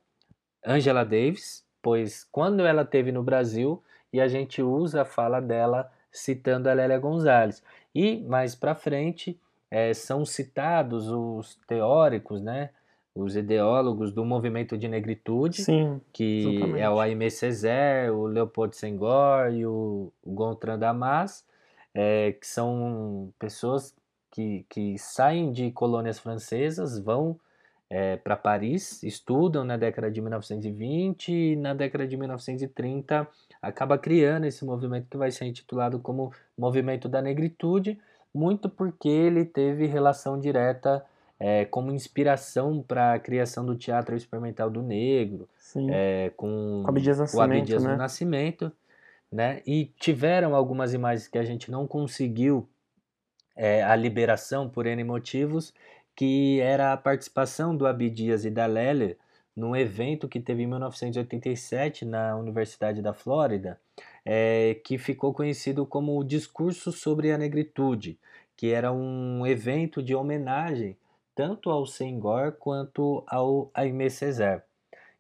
Angela Davis, pois quando ela teve no Brasil e a gente usa a fala dela citando a Lélia Gonzalez. E mais para frente é, são citados os teóricos, né, os ideólogos do movimento de negritude, Sim, que exatamente. é o Aimé Césaire, o Leopold Senghor e o Gontran Damas, é, que são pessoas que, que saem de colônias francesas, vão é, para Paris, estudam na década de 1920 e na década de 1930 acaba criando esse movimento que vai ser intitulado como Movimento da Negritude, muito porque ele teve relação direta é, como inspiração para a criação do teatro experimental do negro, é, com, com Abdias o Abdias né? do Nascimento, né? E tiveram algumas imagens que a gente não conseguiu é, a liberação por N motivos, que era a participação do Abdias e da Lélia num evento que teve em 1987 na Universidade da Flórida, é, que ficou conhecido como o Discurso sobre a Negritude, que era um evento de homenagem tanto ao Senghor quanto ao Aimé Césaire.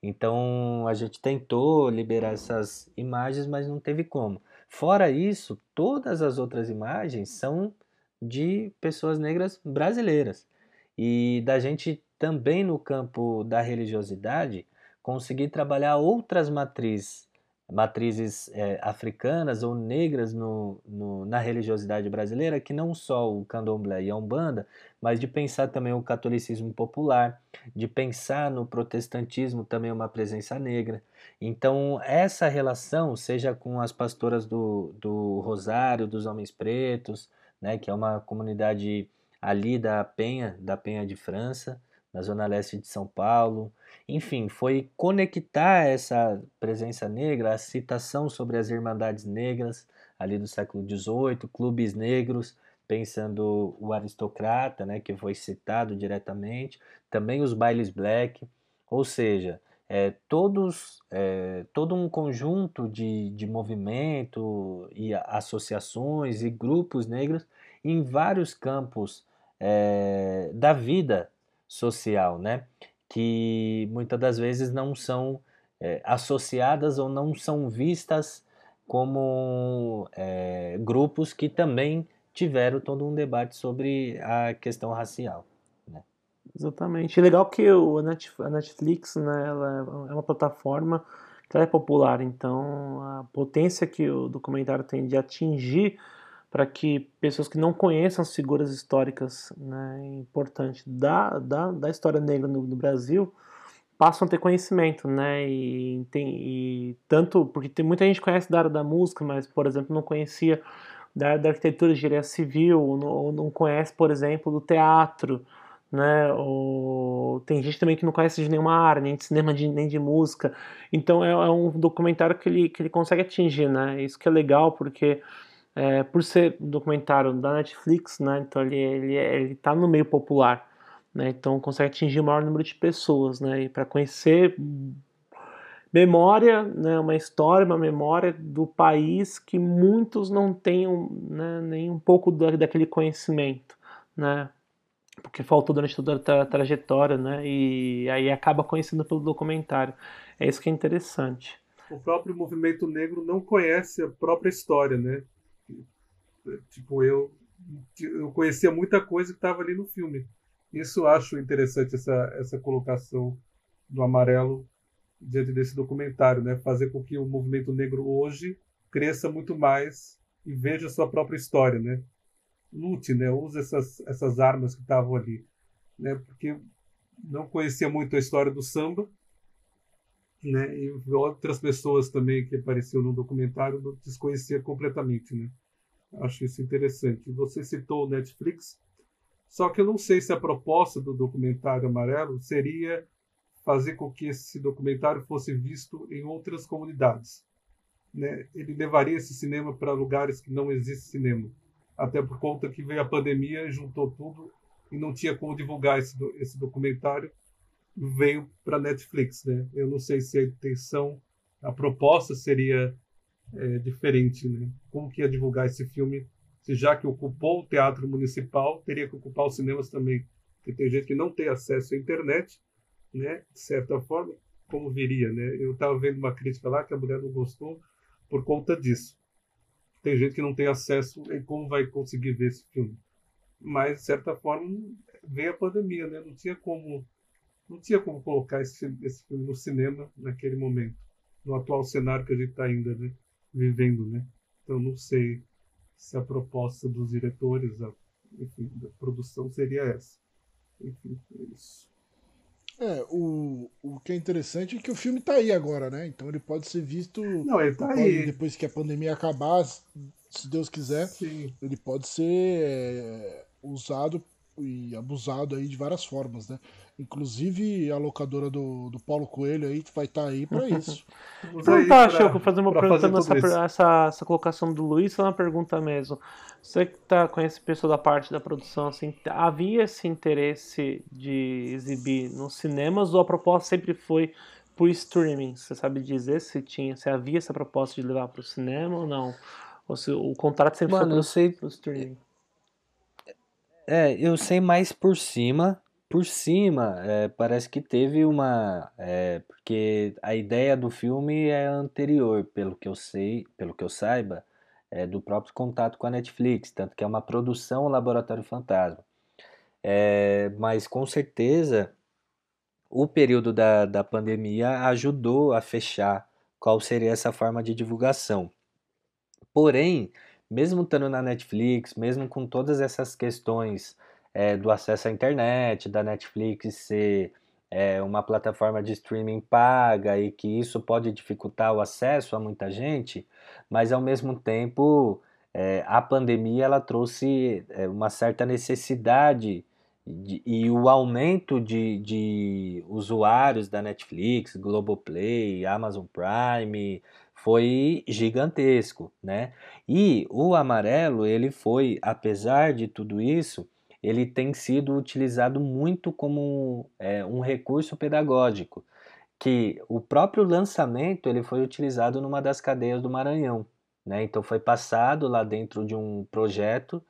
Então a gente tentou liberar essas imagens, mas não teve como. Fora isso, todas as outras imagens são de pessoas negras brasileiras. E da gente também no campo da religiosidade conseguir trabalhar outras matrizes, matrizes é, africanas ou negras no, no, na religiosidade brasileira, que não só o candomblé e a umbanda, mas de pensar também o catolicismo popular, de pensar no protestantismo também uma presença negra. Então, essa relação, seja com as pastoras do, do Rosário, dos Homens Pretos, né, que é uma comunidade ali da Penha, da Penha de França, na zona leste de São Paulo. Enfim, foi conectar essa presença negra, a citação sobre as Irmandades Negras, ali do século XVIII, clubes negros, pensando o aristocrata, né, que foi citado diretamente, também os bailes black, ou seja, é, todos, é, todo um conjunto de, de movimento e associações e grupos negros em vários campos é, da vida social, né? que muitas das vezes não são é, associadas ou não são vistas como é, grupos que também tiveram todo um debate sobre a questão racial. Né? Exatamente. Legal que o, a Netflix né, ela é uma plataforma que é popular, então a potência que o documentário tem de atingir para que pessoas que não conheçam as figuras históricas né, importantes da, da, da história negra no, no, Brasil passam a ter conhecimento, né? E, tem, e tanto porque tem muita gente conhece da área da música, mas por exemplo não conhecia da área da arquitetura, engenharia civil, ou não, ou não conhece, por exemplo, do teatro, né? Ou tem gente também que não conhece de nenhuma área, nem de cinema, nem de música. Então é, é um documentário que ele, que ele consegue atingir, né? Isso que é legal porque é, por ser um documentário da Netflix, né, então ele, ele, ele tá no meio popular, né, então consegue atingir o maior número de pessoas, né, e para conhecer memória, né, uma história, uma memória do país que muitos não tenham né, nem um pouco da, daquele conhecimento, né, porque faltou durante toda a tra trajetória, né, e aí acaba conhecendo pelo documentário. É isso que é interessante. O próprio movimento negro não conhece a própria história, né? Tipo, eu, eu conhecia muita coisa que estava ali no filme. Isso acho interessante, essa, essa colocação do amarelo diante desse documentário, né? Fazer com que o movimento negro hoje cresça muito mais e veja sua própria história, né? Lute, né? Use essas, essas armas que estavam ali, né? Porque não conhecia muito a história do samba, né? E outras pessoas também que apareceram no documentário desconhecia completamente, né? Acho isso interessante. Você citou o Netflix, só que eu não sei se a proposta do documentário Amarelo seria fazer com que esse documentário fosse visto em outras comunidades. Né? Ele levaria esse cinema para lugares que não existe cinema, até por conta que veio a pandemia juntou tudo e não tinha como divulgar esse, esse documentário, veio para Netflix. Né? Eu não sei se a intenção, a proposta seria é, diferente, né? Como que ia divulgar esse filme? Se já que ocupou o teatro municipal, teria que ocupar os cinemas também. Porque tem gente que não tem acesso à internet, né? De certa forma, como viria, né? Eu estava vendo uma crítica lá que a mulher não gostou por conta disso. Tem gente que não tem acesso e como vai conseguir ver esse filme? Mas de certa forma veio a pandemia, né? Não tinha como não tinha como colocar esse, esse filme no cinema naquele momento, no atual cenário que a gente está ainda, né? Vivendo, né? Então não sei se a proposta dos diretores, a, enfim, da produção seria essa. Enfim, é isso. É, o, o que é interessante é que o filme está aí agora, né? Então ele pode ser visto Não, ele tá aí. depois que a pandemia acabar, se Deus quiser, Sim. ele pode ser é, usado e abusado aí de várias formas, né? Inclusive a locadora do, do Paulo Coelho aí vai estar tá aí para isso. Não tá, Choco, fazer uma pergunta nessa essa, essa colocação do Luiz, é uma pergunta mesmo. Você que tá, conhece pessoa da parte da produção, assim, havia esse interesse de exibir nos cinemas ou a proposta sempre foi por streaming? Você sabe dizer se tinha, se havia essa proposta de levar para o cinema ou não? Ou se o contrato sempre Mano, foi eu sei, pro streaming? É, eu sei mais por cima. Por cima, é, parece que teve uma. É, porque a ideia do filme é anterior, pelo que eu sei, pelo que eu saiba, é do próprio contato com a Netflix, tanto que é uma produção Laboratório Fantasma. É, mas com certeza o período da, da pandemia ajudou a fechar qual seria essa forma de divulgação. Porém, mesmo estando na Netflix, mesmo com todas essas questões é, do acesso à internet, da Netflix ser é, uma plataforma de streaming paga e que isso pode dificultar o acesso a muita gente, mas ao mesmo tempo é, a pandemia ela trouxe uma certa necessidade de, e o aumento de, de usuários da Netflix, Globoplay, Amazon Prime, foi gigantesco, né? E o amarelo, ele foi, apesar de tudo isso, ele tem sido utilizado muito como é, um recurso pedagógico, que o próprio lançamento ele foi utilizado numa das cadeias do Maranhão, né? Então foi passado lá dentro de um projeto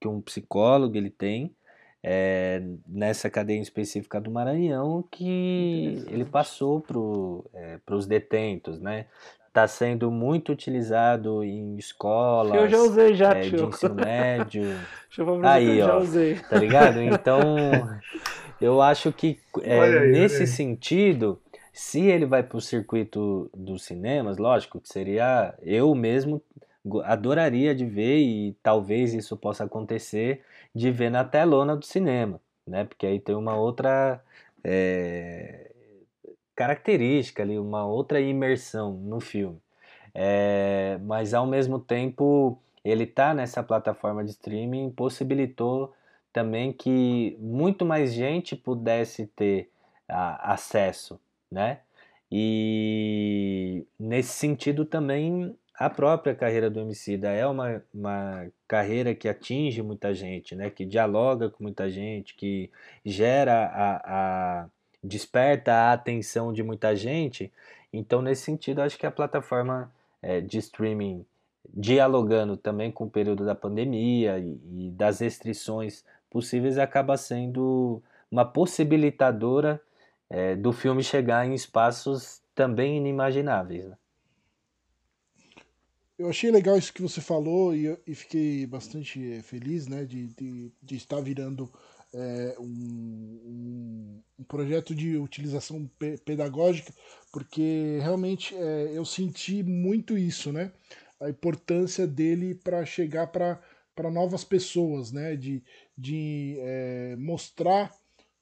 que um psicólogo ele tem é, nessa cadeia específica do Maranhão que ele passou para os detentos, né? Está sendo muito utilizado em escolas. Eu já usei já, é, de ensino médio. Deixa eu aí, ó, já usei. Tá ligado? Então, eu acho que é, aí, nesse sentido, se ele vai para o circuito dos cinemas, lógico que seria eu mesmo adoraria de ver e talvez isso possa acontecer de ver na telona do cinema, né? Porque aí tem uma outra é, característica ali, uma outra imersão no filme. É, mas ao mesmo tempo, ele tá nessa plataforma de streaming possibilitou também que muito mais gente pudesse ter a, acesso, né? E nesse sentido também a própria carreira do Emicida é uma, uma carreira que atinge muita gente, né? Que dialoga com muita gente, que gera a, a desperta a atenção de muita gente. Então, nesse sentido, acho que a plataforma é, de streaming, dialogando também com o período da pandemia e, e das restrições possíveis, acaba sendo uma possibilitadora é, do filme chegar em espaços também inimagináveis. Né? Eu achei legal isso que você falou e, e fiquei bastante é, feliz né, de, de, de estar virando é, um, um, projeto de utilização pe pedagógica, porque realmente é, eu senti muito isso, né? A importância dele para chegar para novas pessoas, né? De, de é, mostrar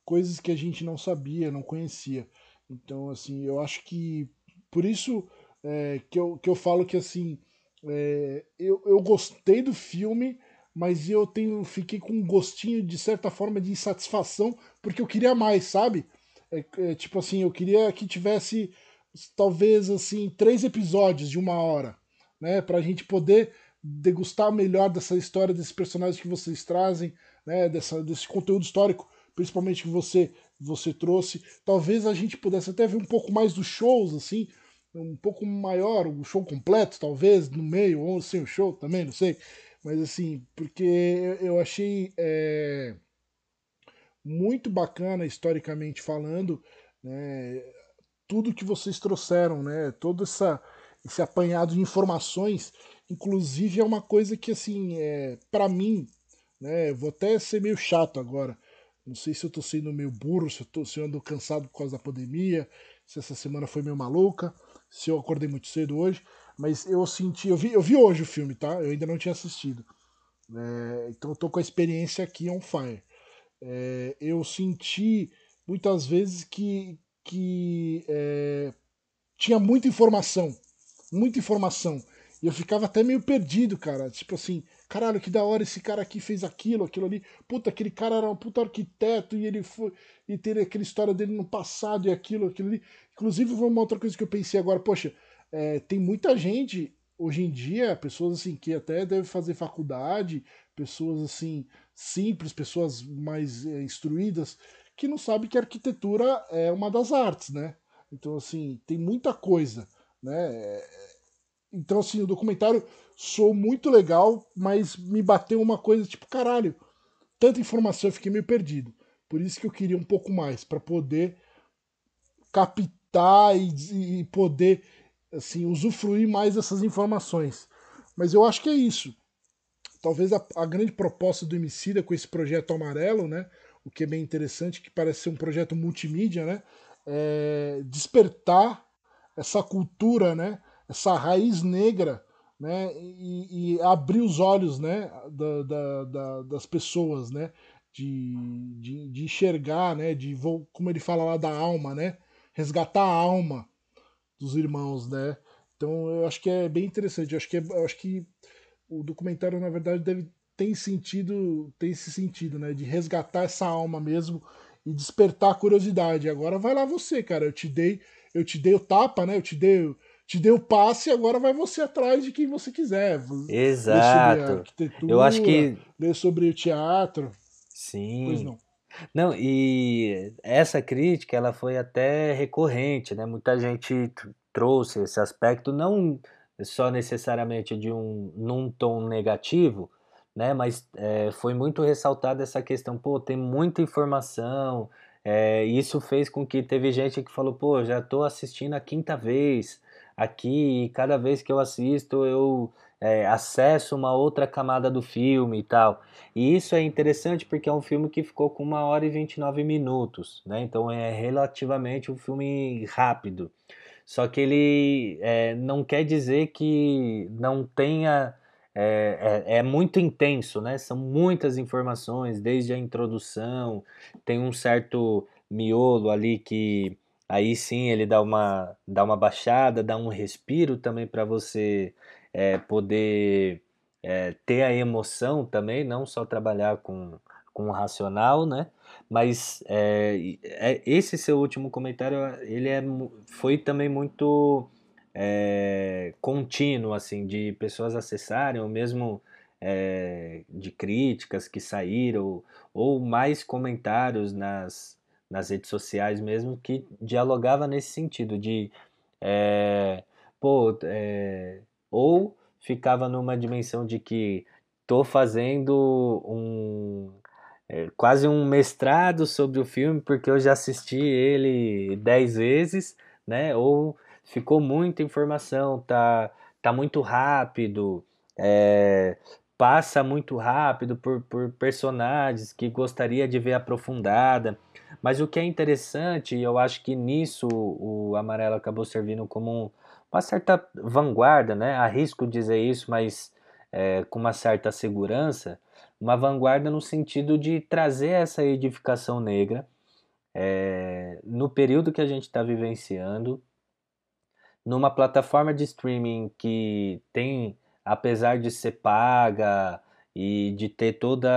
coisas que a gente não sabia, não conhecia. Então, assim, eu acho que por isso é, que, eu, que eu falo que assim é, eu, eu gostei do filme mas eu tenho fiquei com um gostinho de certa forma de insatisfação porque eu queria mais, sabe? É, é, tipo assim, eu queria que tivesse talvez assim três episódios de uma hora, né, para a gente poder degustar melhor dessa história desses personagens que vocês trazem, né, dessa, desse conteúdo histórico, principalmente que você você trouxe. Talvez a gente pudesse até ver um pouco mais dos shows, assim, um pouco maior, o um show completo, talvez, no meio, ou sem o show também, não sei. Mas assim, porque eu achei é, muito bacana, historicamente falando, né, tudo que vocês trouxeram, né, todo essa, esse apanhado de informações, inclusive é uma coisa que, assim, é, para mim, né, vou até ser meio chato agora, não sei se eu tô sendo meio burro, se eu, tô, se eu ando cansado por causa da pandemia, se essa semana foi meio maluca, se eu acordei muito cedo hoje, mas eu senti, eu vi, eu vi hoje o filme, tá? Eu ainda não tinha assistido. É, então eu tô com a experiência aqui on fire. É, eu senti muitas vezes que, que é, tinha muita informação, muita informação. E eu ficava até meio perdido, cara. Tipo assim, caralho, que da hora esse cara aqui fez aquilo, aquilo ali. Puta, aquele cara era um puta arquiteto e ele foi. E ter aquela história dele no passado e aquilo, aquilo ali. Inclusive, uma outra coisa que eu pensei agora, poxa, é, tem muita gente hoje em dia, pessoas assim que até devem fazer faculdade, pessoas assim simples, pessoas mais é, instruídas, que não sabem que a arquitetura é uma das artes, né? Então, assim, tem muita coisa, né? Então, assim, o documentário sou muito legal, mas me bateu uma coisa tipo, caralho, tanta informação, eu fiquei meio perdido. Por isso que eu queria um pouco mais, para poder captar e, e, poder, assim, usufruir mais dessas informações. Mas eu acho que é isso. Talvez a, a grande proposta do Emicida com esse projeto amarelo, né? O que é bem interessante, que parece ser um projeto multimídia, né? É despertar essa cultura, né? essa raiz negra né, e, e abrir os olhos né, da, da, da, das pessoas, né, de, de, de, enxergar, né, de como ele fala lá da alma, né, resgatar a alma dos irmãos, né. Então eu acho que é bem interessante. Eu acho que, é, eu acho que o documentário na verdade deve tem sentido, tem esse sentido, né, de resgatar essa alma mesmo e despertar a curiosidade. Agora vai lá você, cara. Eu te dei, eu te dei o tapa, né? Eu te dei te deu o passe e agora vai você atrás de quem você quiser. Exato. Eu acho que ler sobre o teatro. Sim. Pois não. Não, e essa crítica ela foi até recorrente, né? Muita gente trouxe esse aspecto não só necessariamente de um num tom negativo, né? Mas é, foi muito ressaltada essa questão, pô, tem muita informação. É, isso fez com que teve gente que falou, pô, já estou assistindo a quinta vez, aqui e cada vez que eu assisto eu é, acesso uma outra camada do filme e tal. E isso é interessante porque é um filme que ficou com uma hora e 29 minutos, né? Então é relativamente um filme rápido. Só que ele é, não quer dizer que não tenha. É, é, é, muito intenso, né? São muitas informações, desde a introdução, tem um certo miolo ali que Aí sim ele dá uma, dá uma baixada, dá um respiro também para você é, poder é, ter a emoção também, não só trabalhar com, com o racional, né? Mas é, é, esse seu último comentário, ele é, foi também muito é, contínuo, assim, de pessoas acessarem, ou mesmo é, de críticas que saíram, ou mais comentários nas, nas redes sociais mesmo, que dialogava nesse sentido, de pô, ou ficava numa dimensão de que tô fazendo um é, quase um mestrado sobre o filme porque eu já assisti ele dez vezes, né? Ou ficou muita informação, tá, tá muito rápido, é, passa muito rápido por, por personagens que gostaria de ver aprofundada. Mas o que é interessante, e eu acho que nisso o Amarelo acabou servindo como uma certa vanguarda, né? Arrisco dizer isso, mas é, com uma certa segurança, uma vanguarda no sentido de trazer essa edificação negra é, no período que a gente está vivenciando, numa plataforma de streaming que tem, apesar de ser paga, e de ter toda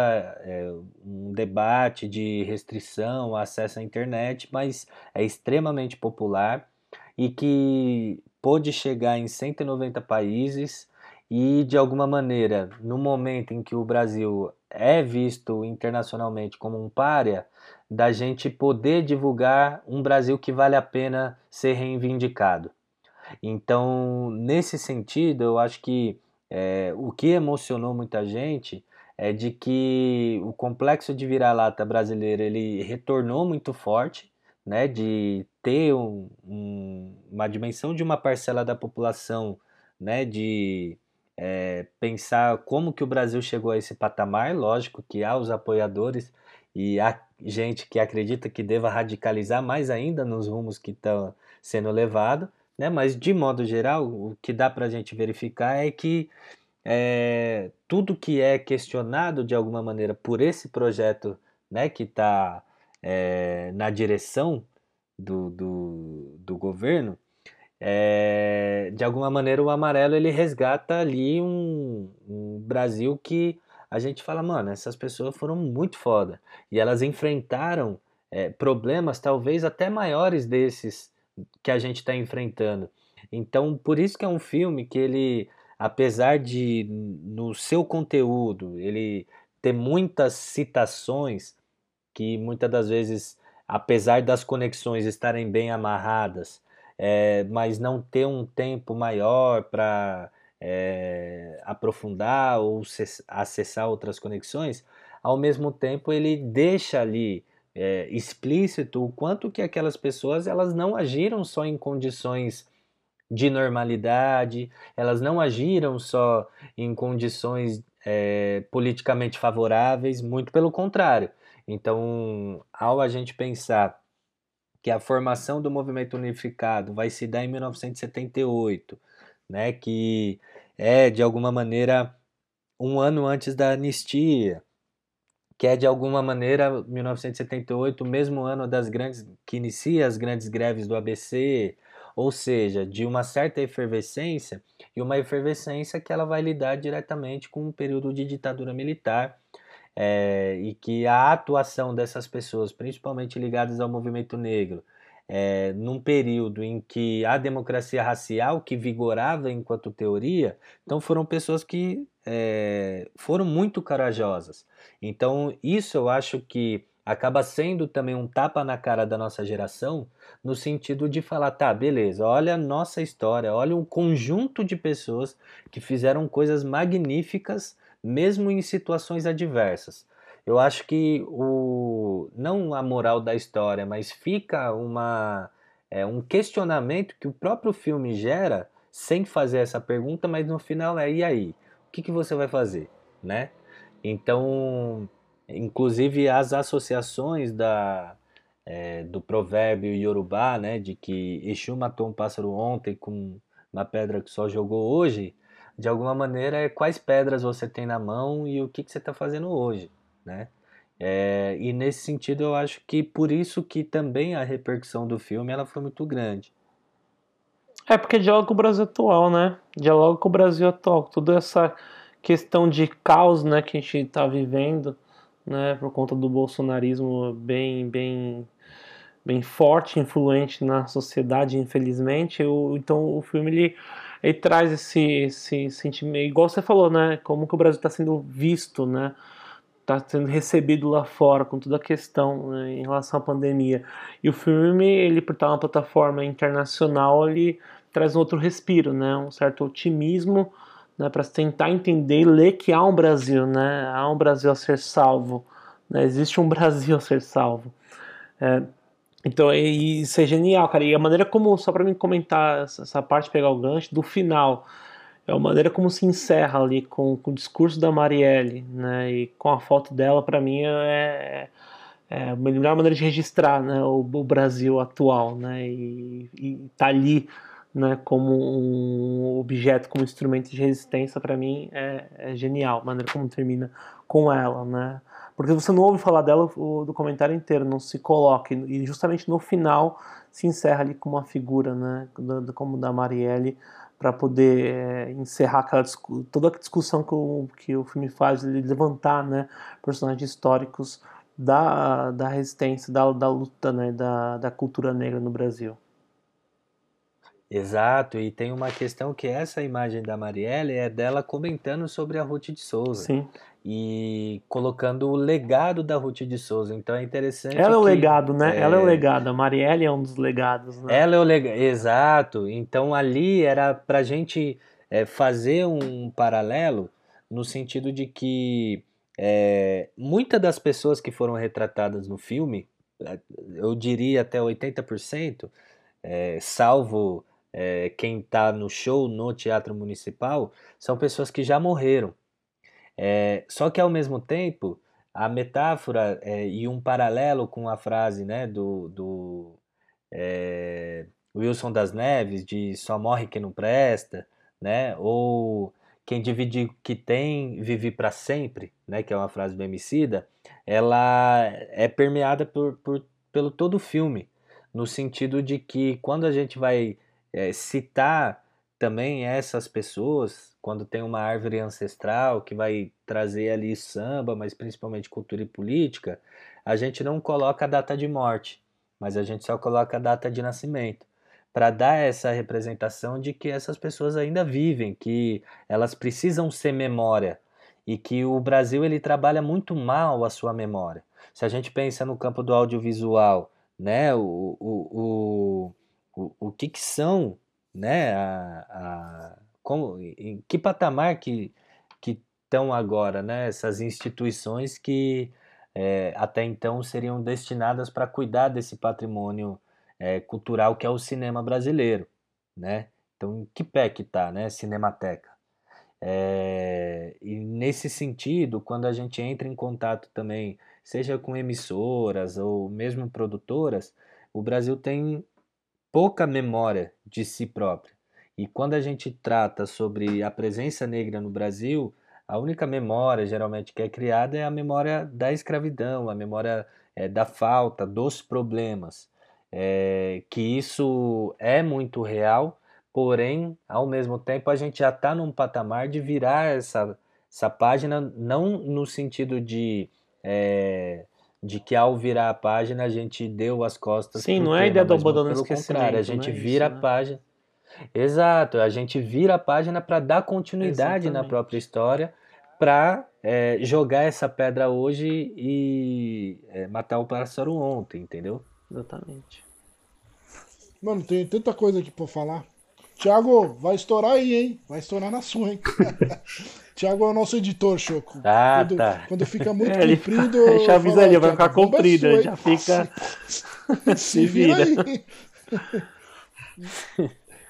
é, um debate de restrição, acesso à internet, mas é extremamente popular e que pôde chegar em 190 países e de alguma maneira, no momento em que o Brasil é visto internacionalmente como um párea, da gente poder divulgar um Brasil que vale a pena ser reivindicado. Então, nesse sentido, eu acho que é, o que emocionou muita gente é de que o complexo de vira-lata brasileiro ele retornou muito forte, né, de ter um, um, uma dimensão de uma parcela da população, né, de é, pensar como que o Brasil chegou a esse patamar. Lógico que há os apoiadores e há gente que acredita que deva radicalizar mais ainda nos rumos que estão sendo levados, né? Mas de modo geral, o que dá para a gente verificar é que é, tudo que é questionado de alguma maneira por esse projeto, né, que está é, na direção do, do, do governo, é, de alguma maneira o amarelo ele resgata ali um, um, Brasil que a gente fala, mano, essas pessoas foram muito foda e elas enfrentaram é, problemas talvez até maiores desses que a gente está enfrentando. Então, por isso que é um filme que ele, apesar de no seu conteúdo ele ter muitas citações que muitas das vezes, apesar das conexões estarem bem amarradas, é, mas não ter um tempo maior para é, aprofundar ou acessar outras conexões, ao mesmo tempo ele deixa ali é, explícito o quanto que aquelas pessoas elas não agiram só em condições de normalidade, elas não agiram só em condições é, politicamente favoráveis, muito pelo contrário. Então, ao a gente pensar que a formação do movimento unificado vai se dar em 1978, né, que é de alguma maneira um ano antes da anistia, que é de alguma maneira 1978, o mesmo ano das grandes que inicia as grandes greves do ABC, ou seja, de uma certa efervescência e uma efervescência que ela vai lidar diretamente com um período de ditadura militar é, e que a atuação dessas pessoas, principalmente ligadas ao movimento negro, é, num período em que a democracia racial que vigorava enquanto teoria, então foram pessoas que é, foram muito corajosas. Então isso eu acho que acaba sendo também um tapa na cara da nossa geração, no sentido de falar, tá, beleza, olha a nossa história, olha um conjunto de pessoas que fizeram coisas magníficas mesmo em situações adversas. Eu acho que o não a moral da história, mas fica uma é, um questionamento que o próprio filme gera sem fazer essa pergunta, mas no final é e aí, o que, que você vai fazer, né? Então, inclusive as associações da é, do provérbio iorubá, né, de que Exu matou um pássaro ontem com uma pedra que só jogou hoje, de alguma maneira, é quais pedras você tem na mão e o que, que você está fazendo hoje, né? É, e nesse sentido, eu acho que por isso que também a repercussão do filme ela foi muito grande. É porque dialoga com o Brasil atual, né? Dialoga com o Brasil atual, toda essa questão de caos, né, que a gente está vivendo, né, por conta do bolsonarismo bem, bem, bem forte, influente na sociedade, infelizmente. Eu, então o filme ele ele traz esse, esse sentimento, igual você falou, né? Como que o Brasil está sendo visto, né? Está sendo recebido lá fora com toda a questão né, em relação à pandemia. E o filme, ele por estar uma plataforma internacional, ele traz um outro respiro, né? Um certo otimismo, né? Para tentar entender e ler que há um Brasil, né? Há um Brasil a ser salvo, né? Existe um Brasil a ser salvo. É, então, isso é genial, cara. E a maneira como, só para mim comentar essa parte, pegar o gancho, do final, é a maneira como se encerra ali com, com o discurso da Marielle, né? E com a foto dela, para mim, é, é, é, a melhor maneira de registrar né, o, o Brasil atual, né? E, e tá ali né, como um objeto, como instrumento de resistência, para mim é, é, genial. A maneira como termina com ela, né? Porque você não ouve falar dela o documentário inteiro, não se coloca. E justamente no final se encerra ali com uma figura, né, como da Marielle, para poder é, encerrar aquela, toda a discussão que o, que o filme faz, ele levantar né, personagens históricos da, da resistência, da, da luta né, da, da cultura negra no Brasil. Exato, e tem uma questão que essa imagem da Marielle é dela comentando sobre a Ruth de Souza. Sim e colocando o legado da Ruth de Souza. Então é interessante. Ela é o legado, né? É... Ela é o legado. A Marielle é um dos legados. Né? Ela é o legado, exato. Então ali era para gente é, fazer um paralelo no sentido de que é, muitas das pessoas que foram retratadas no filme, é, eu diria até 80%, é, salvo é, quem está no show no Teatro Municipal, são pessoas que já morreram. É, só que ao mesmo tempo, a metáfora é, e um paralelo com a frase né, do, do é, Wilson das Neves, de só morre quem não presta, né, ou quem divide que tem, vive para sempre, né, que é uma frase do Emicida, ela é permeada por, por, pelo todo o filme, no sentido de que quando a gente vai é, citar também essas pessoas, quando tem uma árvore ancestral que vai trazer ali samba, mas principalmente cultura e política, a gente não coloca a data de morte, mas a gente só coloca a data de nascimento, para dar essa representação de que essas pessoas ainda vivem, que elas precisam ser memória e que o Brasil ele trabalha muito mal a sua memória. Se a gente pensa no campo do audiovisual, né, o, o, o, o, que, que são né? A, a, como, em que patamar que que estão agora, né? Essas instituições que é, até então seriam destinadas para cuidar desse patrimônio é, cultural que é o cinema brasileiro, né? Então, em que pé que está, né? Cinemateca. É, e nesse sentido, quando a gente entra em contato também, seja com emissoras ou mesmo produtoras, o Brasil tem pouca memória de si própria. E quando a gente trata sobre a presença negra no Brasil, a única memória geralmente que é criada é a memória da escravidão, a memória é, da falta, dos problemas. É, que isso é muito real, porém, ao mesmo tempo, a gente já está num patamar de virar essa, essa página, não no sentido de. É, de que ao virar a página a gente deu as costas. Sim, não é a ideia do abandono pelo contrário, a gente é vira isso, a né? página. Exato, a gente vira a página para dar continuidade Exatamente. na própria história, para é, jogar essa pedra hoje e é, matar o pássaro ontem, entendeu? Exatamente. Mano, tem tanta coisa aqui pra falar. Tiago, vai estourar aí, hein? Vai estourar na sua, hein? Tiago é o nosso editor, Choco. Ah, quando, tá. Quando fica muito é, comprido. Ele, já avisa ali, vai ficar comprido, é já fica. Se vira. Aí.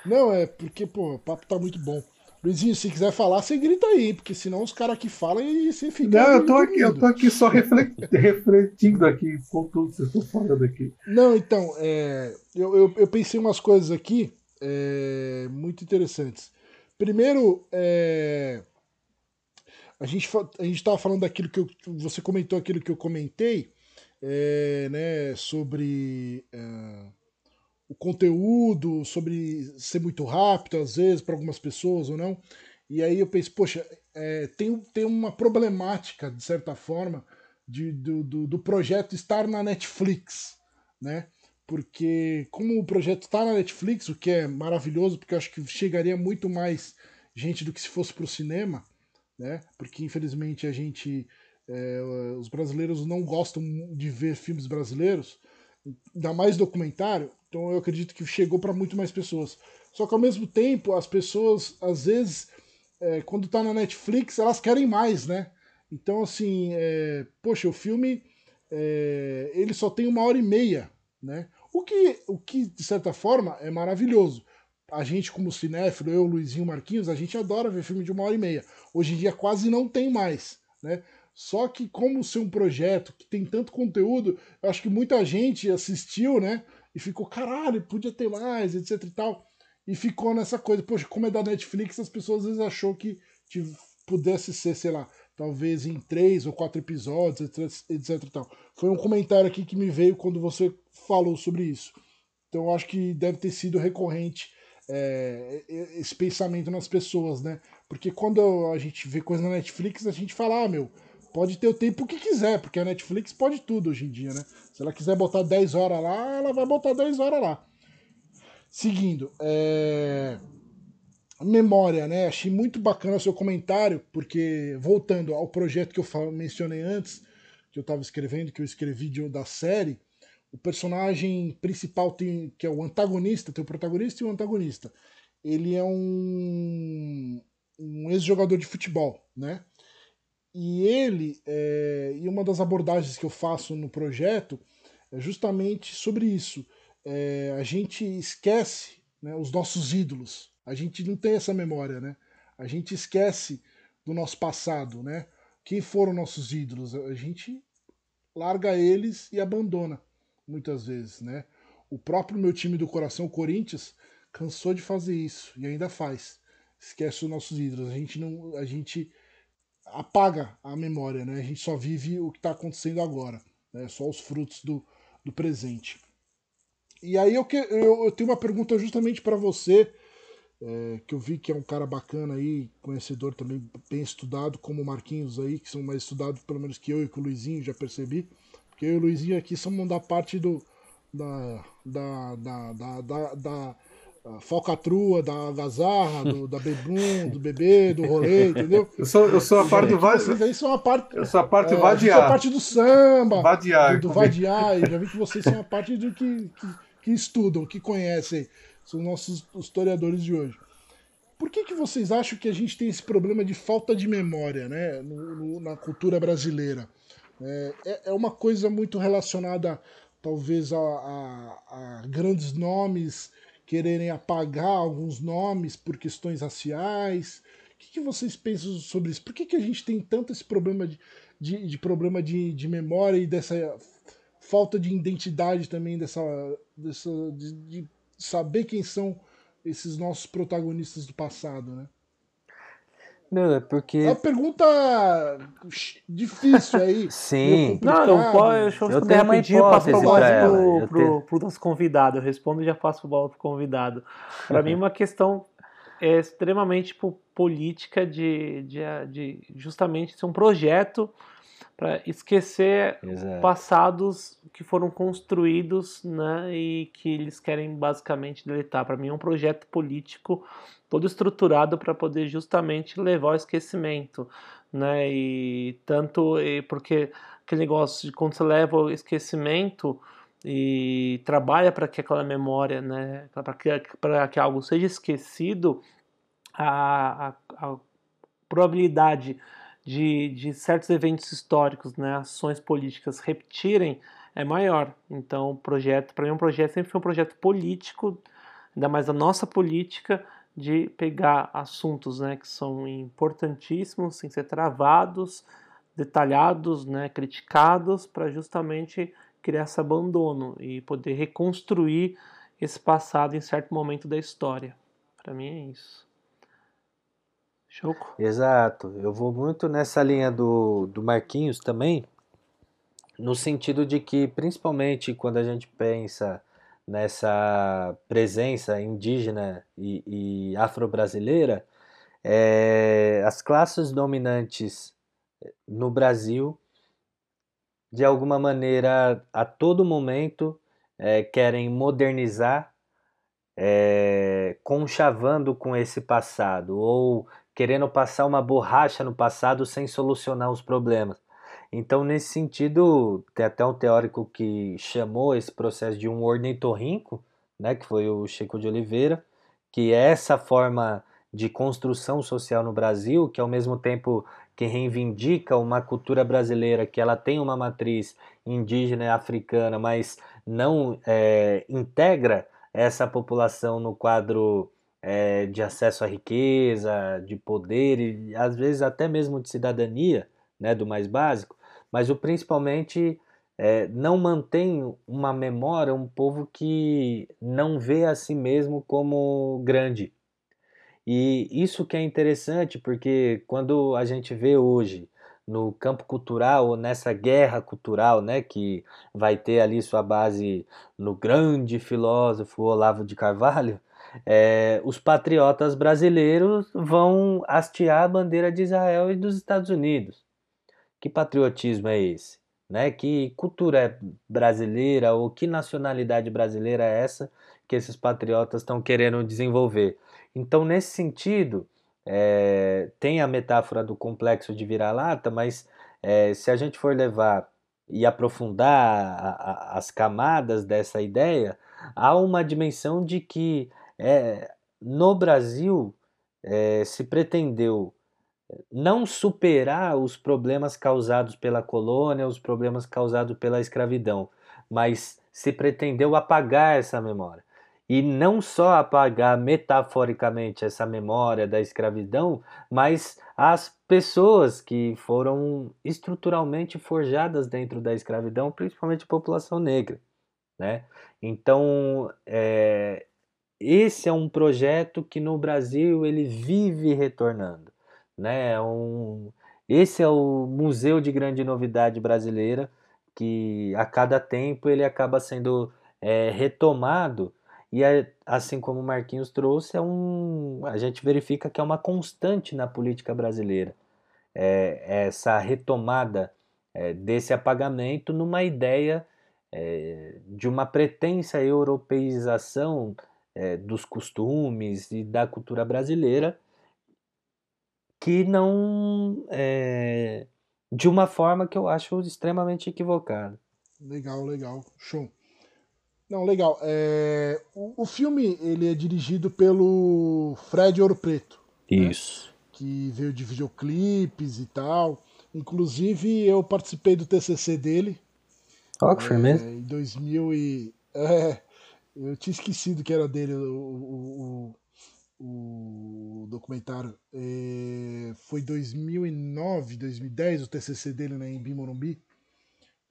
Não, é porque, pô, o papo tá muito bom. Luizinho, se quiser falar, você grita aí, porque senão os caras que falam e você fica. Não, eu tô, aqui, eu tô aqui só refletindo aqui com tudo que vocês estão falando aqui. Não, então, é, eu, eu, eu pensei umas coisas aqui é, muito interessantes. Primeiro, é, a gente a gente estava falando daquilo que eu, você comentou aquilo que eu comentei, é, né, sobre é, o conteúdo, sobre ser muito rápido às vezes para algumas pessoas ou não. E aí eu pensei, poxa, é, tem, tem uma problemática de certa forma de, do, do, do projeto estar na Netflix, né? porque como o projeto está na Netflix, o que é maravilhoso, porque eu acho que chegaria muito mais gente do que se fosse para o cinema, né? Porque infelizmente a gente, é, os brasileiros não gostam de ver filmes brasileiros, ainda mais documentário. Então eu acredito que chegou para muito mais pessoas. Só que ao mesmo tempo as pessoas às vezes é, quando está na Netflix elas querem mais, né? Então assim, é, poxa, o filme é, ele só tem uma hora e meia, né? O que, o que, de certa forma, é maravilhoso. A gente, como cinéfilo, eu, Luizinho Marquinhos, a gente adora ver filme de uma hora e meia. Hoje em dia quase não tem mais, né? Só que como ser um projeto que tem tanto conteúdo, eu acho que muita gente assistiu, né? E ficou, caralho, podia ter mais, etc e tal. E ficou nessa coisa, poxa, como é da Netflix, as pessoas às vezes achou que, pudesse ser, sei lá, talvez em três ou quatro episódios, etc, etc e tal. Foi um comentário aqui que me veio quando você falou sobre isso. Então eu acho que deve ter sido recorrente é, esse pensamento nas pessoas, né? Porque quando a gente vê coisa na Netflix, a gente fala, ah, meu, pode ter o tempo que quiser, porque a Netflix pode tudo hoje em dia, né? Se ela quiser botar 10 horas lá, ela vai botar 10 horas lá. Seguindo, é memória, né? Achei muito bacana o seu comentário, porque voltando ao projeto que eu mencionei antes, que eu estava escrevendo, que eu escrevi de, da série, o personagem principal tem, que é o antagonista, tem o protagonista e o antagonista. Ele é um, um ex-jogador de futebol, né? E ele, é, e uma das abordagens que eu faço no projeto é justamente sobre isso. É, a gente esquece né, os nossos ídolos, a gente não tem essa memória, né? A gente esquece do nosso passado, né? Quem foram nossos ídolos? A gente larga eles e abandona muitas vezes, né? O próprio meu time do coração, o Corinthians, cansou de fazer isso e ainda faz. Esquece os nossos ídolos. A gente não, a gente apaga a memória, né? A gente só vive o que está acontecendo agora, né? Só os frutos do, do presente. e aí eu, que, eu, eu tenho uma pergunta justamente para você, é, que eu vi que é um cara bacana aí, conhecedor também, bem estudado, como o Marquinhos aí, que são mais estudados pelo menos que eu e que o Luizinho, já percebi. Porque eu e o Luizinho aqui somos da parte do. da. da. da. da, da, da falcatrua, da gazarra, do, da bebum, do bebê, do rolê, entendeu? Eu sou, eu sou a parte do vadiar. Vocês são a parte. Eu sou a parte é, vadiar. Sou a parte do samba. Vadiar. Do, do vadiar. E já vi que vocês são a parte do que, que, que estudam, que conhecem. São nossos historiadores de hoje. Por que, que vocês acham que a gente tem esse problema de falta de memória né, no, no, na cultura brasileira? É, é, é uma coisa muito relacionada, talvez, a, a, a grandes nomes quererem apagar alguns nomes por questões raciais. O que, que vocês pensam sobre isso? Por que, que a gente tem tanto esse problema de, de, de problema de, de memória e dessa falta de identidade também, dessa, dessa de, de saber quem são esses nossos protagonistas do passado, né? Meu, é porque. É uma pergunta difícil aí. Sim. Não, não pode. Deixa eu, eu tenho uma hipótese passo a bola pro, pro, tenho... pro nosso convidado. Eu respondo e já passo a bola pro convidado. Para mim, uma questão é extremamente tipo, política de, de, de justamente ser um projeto para esquecer Exato. passados que foram construídos né, e que eles querem basicamente deletar. Para mim é um projeto político todo estruturado para poder justamente levar ao esquecimento, né? E tanto e porque aquele negócio de quando você leva ao esquecimento e trabalha para que aquela memória, né, para que, que algo seja esquecido, a, a, a probabilidade de, de certos eventos históricos, né, ações políticas repetirem é maior. Então, o projeto, para mim, um projeto sempre foi um projeto político, ainda mais a nossa política, de pegar assuntos né, que são importantíssimos, sem ser travados, detalhados, né, criticados, para justamente criar esse abandono e poder reconstruir esse passado em certo momento da história. Para mim é isso. Choco? Exato. Eu vou muito nessa linha do, do Marquinhos também, no sentido de que, principalmente quando a gente pensa nessa presença indígena e, e afro-brasileira, é, as classes dominantes no Brasil, de alguma maneira, a todo momento, é, querem modernizar, é, conchavando com esse passado, ou querendo passar uma borracha no passado sem solucionar os problemas. Então, nesse sentido, tem até um teórico que chamou esse processo de um ornitorrinco, né, que foi o Chico de Oliveira, que é essa forma de construção social no Brasil, que ao mesmo tempo que reivindica uma cultura brasileira que ela tem uma matriz indígena e africana, mas não é, integra essa população no quadro é, de acesso à riqueza, de poder e às vezes até mesmo de cidadania, né, do mais básico, mas o principalmente é, não mantém uma memória, um povo que não vê a si mesmo como grande. E isso que é interessante, porque quando a gente vê hoje no campo cultural, nessa guerra cultural, né, que vai ter ali sua base no grande filósofo Olavo de Carvalho, é, os patriotas brasileiros vão hastear a bandeira de Israel e dos Estados Unidos. Que patriotismo é esse? Né? Que cultura é brasileira ou que nacionalidade brasileira é essa que esses patriotas estão querendo desenvolver? Então, nesse sentido, é, tem a metáfora do complexo de vira-lata, mas é, se a gente for levar e aprofundar a, a, as camadas dessa ideia, há uma dimensão de que é, no Brasil se pretendeu não superar os problemas causados pela colônia, os problemas causados pela escravidão, mas se pretendeu apagar essa memória. E não só apagar metaforicamente essa memória da escravidão, mas as pessoas que foram estruturalmente forjadas dentro da escravidão, principalmente a população negra. Né? Então, é, esse é um projeto que no Brasil ele vive retornando né? É um, esse é o museu de grande novidade brasileira que a cada tempo ele acaba sendo é, retomado e é, assim como o Marquinhos trouxe, é um, a gente verifica que é uma constante na política brasileira. É, essa retomada é, desse apagamento numa ideia é, de uma pretensa europeização dos costumes e da cultura brasileira que não é, de uma forma que eu acho extremamente equivocada. Legal, legal, show. Não, legal. É, o, o, filme ele é dirigido pelo Fred Ouro Preto. Né? Isso. Né? Que veio de videoclipes e tal. Inclusive eu participei do TCC dele. Ó, oh, que foi mesmo? Em 2000 e... É, eu tinha esquecido que era dele o, o, o documentário. É, foi 2009, 2010 o TCC dele na né, Embi Morumbi.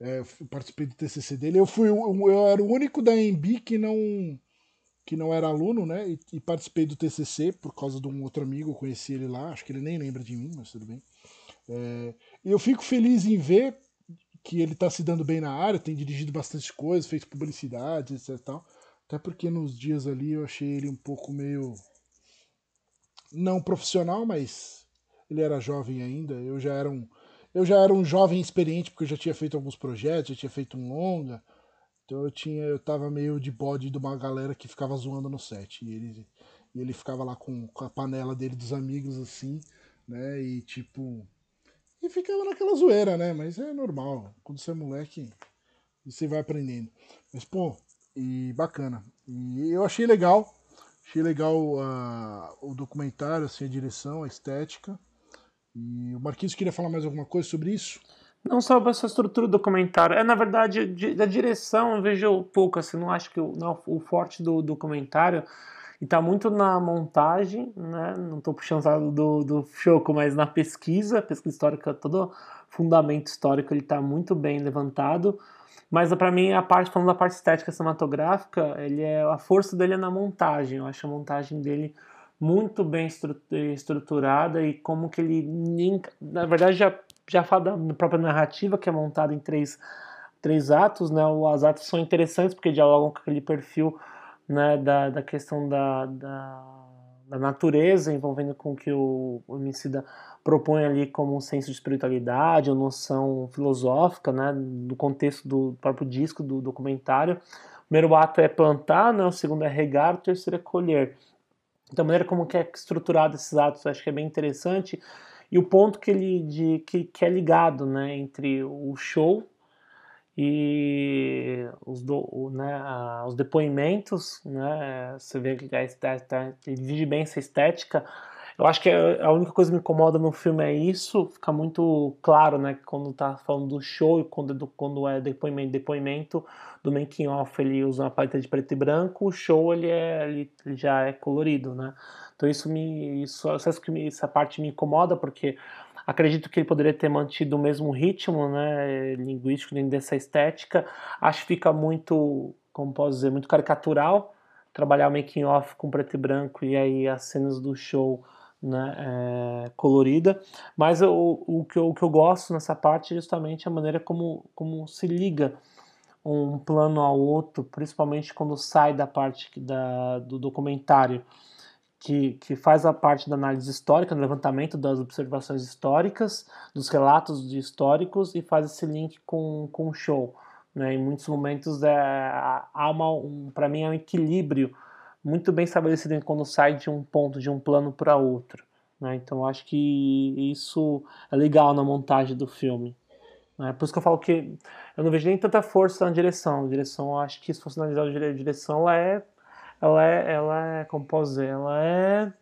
É, participei do TCC dele. Eu fui eu era o único da Embi que não que não era aluno, né? E, e, participei do TCC por causa de um outro amigo, eu conheci ele lá. Acho que ele nem lembra de mim, mas tudo bem. É, eu fico feliz em ver que ele está se dando bem na área, tem dirigido bastante coisa, feito publicidade, etc. Tal. Até porque nos dias ali eu achei ele um pouco meio. Não profissional, mas ele era jovem ainda. Eu já era um eu já era um jovem experiente, porque eu já tinha feito alguns projetos, já tinha feito um longa. Então eu tinha, eu tava meio de bode de uma galera que ficava zoando no set. E ele, e ele ficava lá com, com a panela dele dos amigos, assim, né? E tipo. E ficava naquela zoeira, né? Mas é normal. Quando você é moleque, você vai aprendendo. Mas, pô, e bacana. E eu achei legal. Achei legal o documentário, assim, a direção, a estética. E o Marquinhos queria falar mais alguma coisa sobre isso? Não só essa estrutura do documentário. É, na verdade, de, da direção eu vejo pouco, assim, não acho que o, não, o forte do documentário está muito na montagem, né? Não estou puxando do, do Choco, mas na pesquisa, pesquisa histórica, todo fundamento histórico ele está muito bem levantado. Mas para mim a parte falando da parte estética cinematográfica, ele é a força dele é na montagem. Eu acho a montagem dele muito bem estruturada e como que ele, na verdade, já, já fala da própria narrativa que é montada em três, três atos, né? Os atos são interessantes porque dialogam com aquele perfil né, da, da questão da, da, da natureza, envolvendo com o que o, o propõe ali como um senso de espiritualidade, uma noção filosófica, né, do contexto do próprio disco, do documentário. O primeiro ato é plantar, né, o segundo é regar, o terceiro é colher. Então, a maneira como que é estruturado esses atos, eu acho que é bem interessante. E o ponto que ele de, que, que é ligado né, entre o show e os, do, né, os depoimentos, né, você vê que ele divide bem essa estética eu acho que a única coisa que me incomoda no filme é isso, fica muito claro, né, quando tá falando do show e quando, quando é depoimento, depoimento do making off ele usa uma paleta de preto e branco, o show ele, é, ele, ele já é colorido, né? Então isso me, isso, isso que me, essa parte me incomoda porque acredito que ele poderia ter mantido o mesmo ritmo, né, linguístico dentro dessa estética. Acho que fica muito, como posso dizer, muito caricatural trabalhar o making off com preto e branco e aí as cenas do show né, é, colorida, mas o, o, que eu, o que eu gosto nessa parte é justamente a maneira como, como se liga um plano ao outro, principalmente quando sai da parte da, do documentário, que, que faz a parte da análise histórica, do levantamento das observações históricas, dos relatos históricos e faz esse link com, com o show. Né? Em muitos momentos é, há uma, um, para mim é um equilíbrio muito bem estabelecido quando sai de um ponto, de um plano para outro. Né? Então acho que isso é legal na montagem do filme. Né? Por isso que eu falo que eu não vejo nem tanta força na direção. A direção, acho que se fosse analisar a direção, ela é, ela é, ela é, como posso dizer, ela é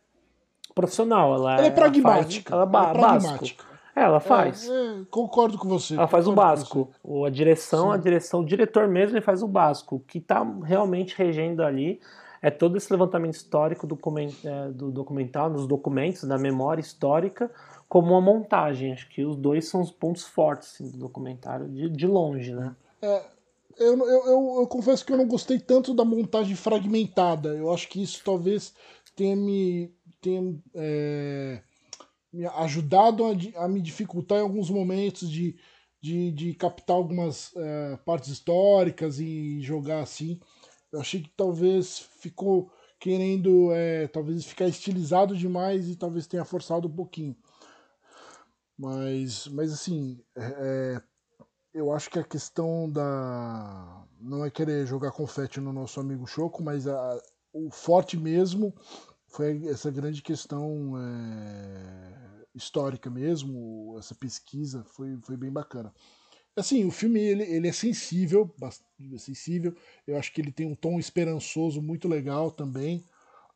profissional. Ela, ela é, pragmática. Ela, faz, ela, ela é pragmática. É, ela faz. É, é, concordo com você. Ela faz o básico. A direção, Sim. a direção, o diretor mesmo ele faz o básico. O que está realmente regendo ali é todo esse levantamento histórico do, é, do documental, nos documentos, da memória histórica, como uma montagem. Acho que os dois são os pontos fortes assim, do documentário, de, de longe, né? É, eu, eu, eu, eu, confesso que eu não gostei tanto da montagem fragmentada. Eu acho que isso talvez tenha me, tenha, é, me ajudado a, a, me dificultar em alguns momentos de, de, de captar algumas é, partes históricas e jogar assim. Eu achei que talvez ficou querendo é, talvez ficar estilizado demais e talvez tenha forçado um pouquinho. Mas, mas assim, é, eu acho que a questão da. Não é querer jogar confete no nosso amigo Choco, mas a, o forte mesmo foi essa grande questão é, histórica mesmo, essa pesquisa foi, foi bem bacana. Assim, o filme ele, ele é sensível, bastante sensível. Eu acho que ele tem um tom esperançoso muito legal também,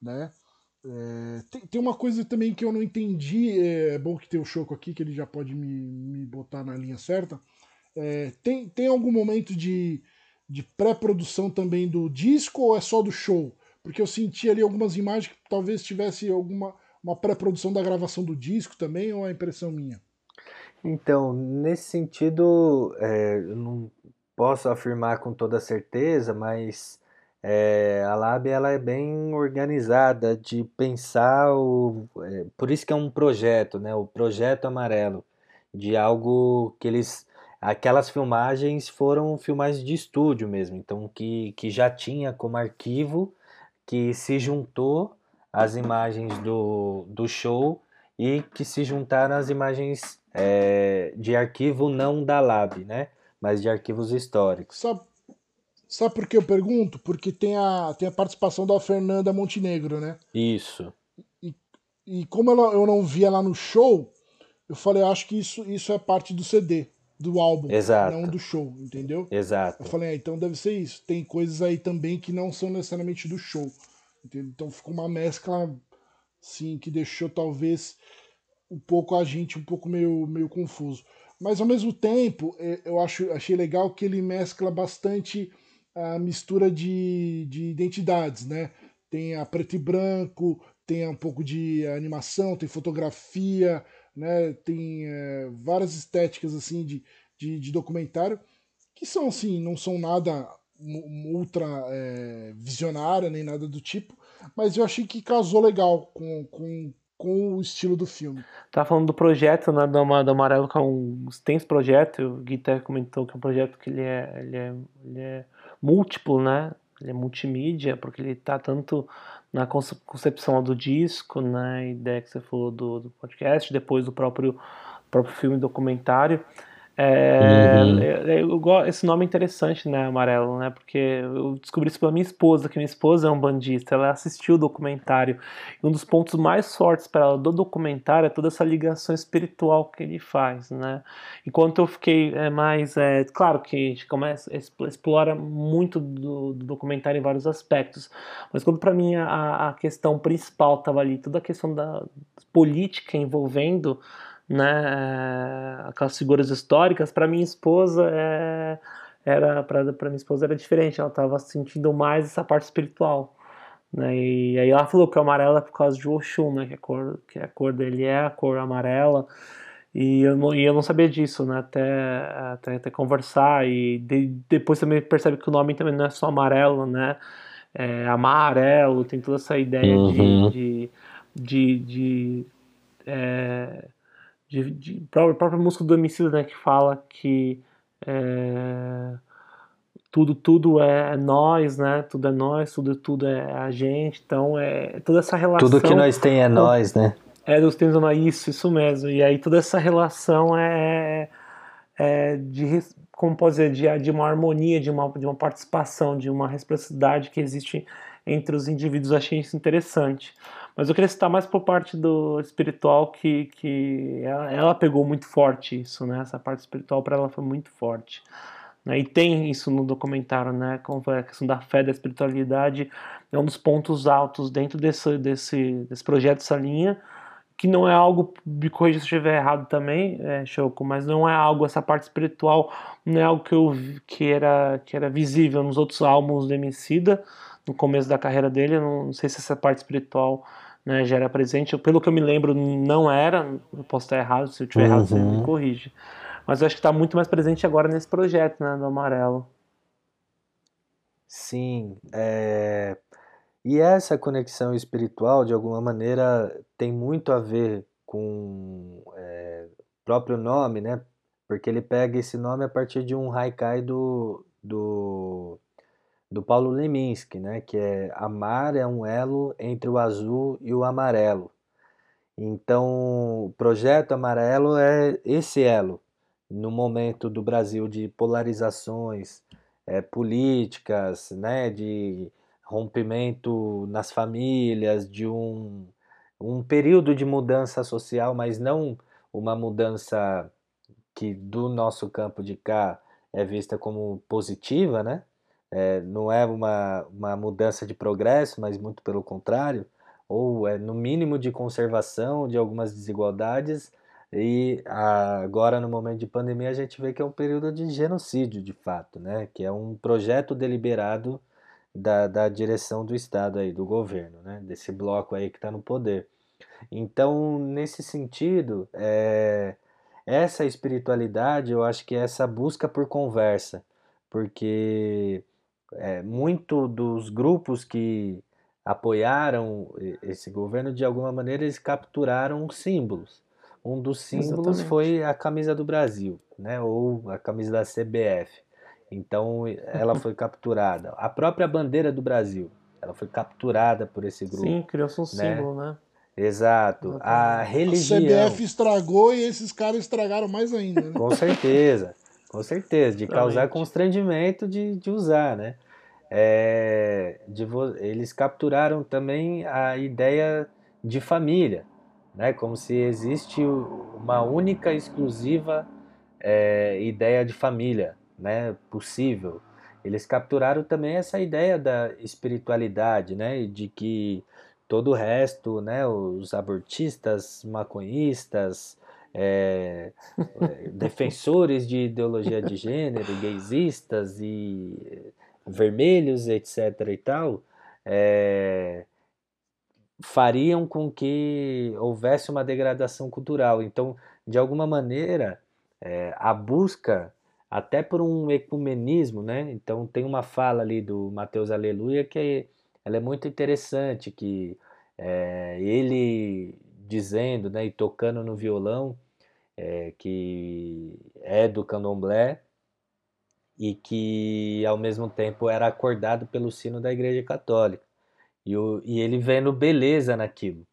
né? É, tem, tem uma coisa também que eu não entendi, é, é bom que tem o Choco aqui, que ele já pode me, me botar na linha certa. É, tem, tem algum momento de, de pré-produção também do disco ou é só do show? Porque eu senti ali algumas imagens que talvez tivesse alguma uma pré-produção da gravação do disco também, ou é impressão minha? Então, nesse sentido, é, eu não posso afirmar com toda certeza, mas é, a Lab ela é bem organizada de pensar o, é, por isso que é um projeto, né? O projeto amarelo de algo que eles aquelas filmagens foram filmagens de estúdio mesmo, então que, que já tinha como arquivo que se juntou às imagens do, do show e que se juntaram às imagens é, de arquivo não da Lab, né? Mas de arquivos históricos. Sabe, sabe por que eu pergunto? Porque tem a, tem a participação da Fernanda Montenegro, né? Isso. E, e como ela, eu não via lá no show, eu falei, acho que isso, isso é parte do CD do álbum, Exato. não do show, entendeu? Exato. Eu falei, ah, então deve ser isso. Tem coisas aí também que não são necessariamente do show. Entendeu? Então ficou uma mescla, sim, que deixou talvez um pouco a gente um pouco meio, meio confuso. Mas ao mesmo tempo, é, eu acho, achei legal que ele mescla bastante a mistura de, de identidades, né? Tem a preto e branco, tem um pouco de animação, tem fotografia, né? Tem é, várias estéticas assim de, de, de, documentário que são assim, não são nada ultra é, visionária nem nada do tipo, mas eu achei que casou legal com, com, com o estilo do filme. Tá falando do projeto né, do, do Amarelo, que é um extenso projeto, o Gui até comentou que é um projeto que ele é, ele é, ele é múltiplo, né? Ele é multimídia, porque ele tá tanto na concepção do disco, né, a ideia que você falou do, do podcast, depois do próprio, próprio filme documentário. É, uhum. eu, eu, esse nome é interessante, né, Amarelo, né? Porque eu descobri isso pela minha esposa, que minha esposa é um bandista, ela assistiu o documentário. E um dos pontos mais fortes para ela do documentário é toda essa ligação espiritual que ele faz, né? Enquanto eu fiquei é, mais. É, claro que a gente começa, explora muito do, do documentário em vários aspectos, mas quando para mim a, a questão principal estava ali, toda a questão da política envolvendo né, aquelas figuras históricas, para minha esposa é, era para minha esposa era diferente, ela estava sentindo mais essa parte espiritual. Né, e aí ela falou que o amarelo é por causa de Oxum, né, que a cor, que a cor dele é a cor amarela. E eu não, e eu não sabia disso, né? Até, até, até conversar. E de, depois também percebe que o nome também não é só amarelo, né? É amarelo, tem toda essa ideia uhum. de, de, de, de é, de, de própria, música do Emicida, né, que fala que é, tudo tudo é nós, né? Tudo é nós, tudo tudo é a gente. Então é toda essa relação. Tudo que nós tem é nós, né? É, Deus tem isso, isso mesmo. E aí toda essa relação é, é de como dizer, de, de uma harmonia, de uma, de uma participação, de uma reciprocidade que existe entre os indivíduos. Achei isso interessante. Mas eu queria citar mais por parte do espiritual que, que ela, ela pegou muito forte isso, né? Essa parte espiritual para ela foi muito forte. Né? E tem isso no documentário, né? Como a questão da fé, da espiritualidade, é um dos pontos altos dentro desse, desse, desse projeto, dessa linha, que não é algo, me corrija se eu estiver errado também, é, Choco, mas não é algo, essa parte espiritual, não é algo que, eu, que, era, que era visível nos outros álbuns do Emicida, no começo da carreira dele, não sei se essa parte espiritual né, já era presente. Pelo que eu me lembro, não era. Eu posso estar errado, se eu estiver uhum. errado, você me uhum. corrige. Mas eu acho que está muito mais presente agora nesse projeto, né, do Amarelo. Sim. É... E essa conexão espiritual, de alguma maneira, tem muito a ver com é, o próprio nome, né? porque ele pega esse nome a partir de um haikai do, do, do Paulo Leminski, né? Que é amar é um elo entre o azul e o amarelo. Então, o projeto amarelo é esse elo no momento do Brasil de polarizações é, políticas, né, de rompimento nas famílias, de um, um período de mudança social, mas não uma mudança que do nosso campo de cá é vista como positiva, né? É, não é uma, uma mudança de progresso, mas muito pelo contrário, ou é no mínimo de conservação de algumas desigualdades, e agora no momento de pandemia a gente vê que é um período de genocídio de fato, né? Que é um projeto deliberado da, da direção do Estado aí, do governo, né? Desse bloco aí que está no poder. Então, nesse sentido, é, essa espiritualidade, eu acho que é essa busca por conversa, porque é, muito dos grupos que apoiaram esse governo, de alguma maneira, eles capturaram símbolos. Um dos símbolos Exatamente. foi a camisa do Brasil, né? Ou a camisa da CBF. Então ela foi capturada. A própria bandeira do Brasil, ela foi capturada por esse grupo. Sim, criou-se um né? símbolo, né? Exato. Exatamente. A religião. A CBF estragou e esses caras estragaram mais ainda. Né? Com certeza, com certeza, de causar constrangimento de, de usar, né? É, de, eles capturaram também a ideia de família né? Como se existe uma única, exclusiva é, ideia de família, né? Possível. Eles capturaram também essa ideia da espiritualidade, né? De que todo o resto, né? Os abortistas, maconhistas, é, é, defensores de ideologia de gênero, gaysistas e vermelhos, etc. e tal, é, fariam com que houvesse uma degradação cultural. Então, de alguma maneira, é, a busca até por um ecumenismo, né? Então tem uma fala ali do Mateus Aleluia que é, ela é muito interessante, que é, ele dizendo, né, e tocando no violão, é, que é do candomblé e que ao mesmo tempo era acordado pelo sino da Igreja Católica. E, o, e ele vendo beleza naquilo.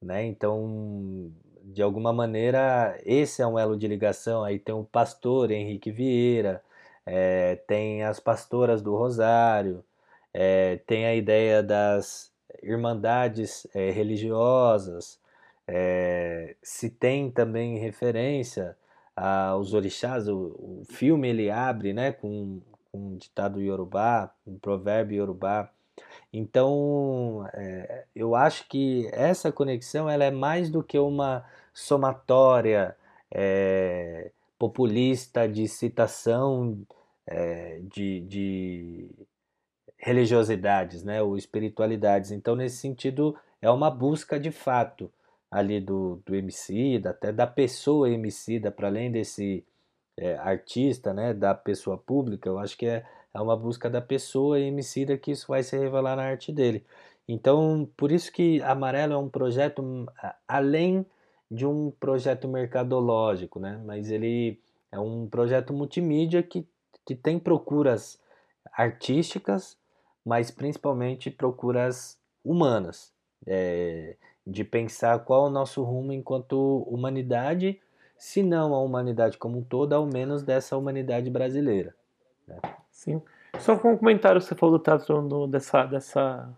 Né? Então, de alguma maneira, esse é um elo de ligação. Aí tem o pastor Henrique Vieira, é, tem as pastoras do Rosário, é, tem a ideia das irmandades é, religiosas, é, se tem também referência aos orixás, o, o filme ele abre né, com, com um ditado iorubá, um provérbio iorubá, então, é, eu acho que essa conexão ela é mais do que uma somatória é, populista de citação de, de, religiosidades, né, ou espiritualidades. Então, nesse sentido, é uma busca de fato ali do, do MC, até da pessoa MC, para além desse é, artista, né, da pessoa pública, eu acho que é é uma busca da pessoa emicida que isso vai se revelar na arte dele. Então, por isso que Amarelo é um projeto hum, além de um projeto mercadológico, né? Mas ele é um projeto multimídia que, que tem procuras artísticas, mas principalmente procuras humanas, é, de pensar qual é o nosso rumo enquanto humanidade, se não a humanidade como um todo, ao menos dessa humanidade brasileira. Né? Sim. Só com um comentário você falou do teatro no, dessa, dessa,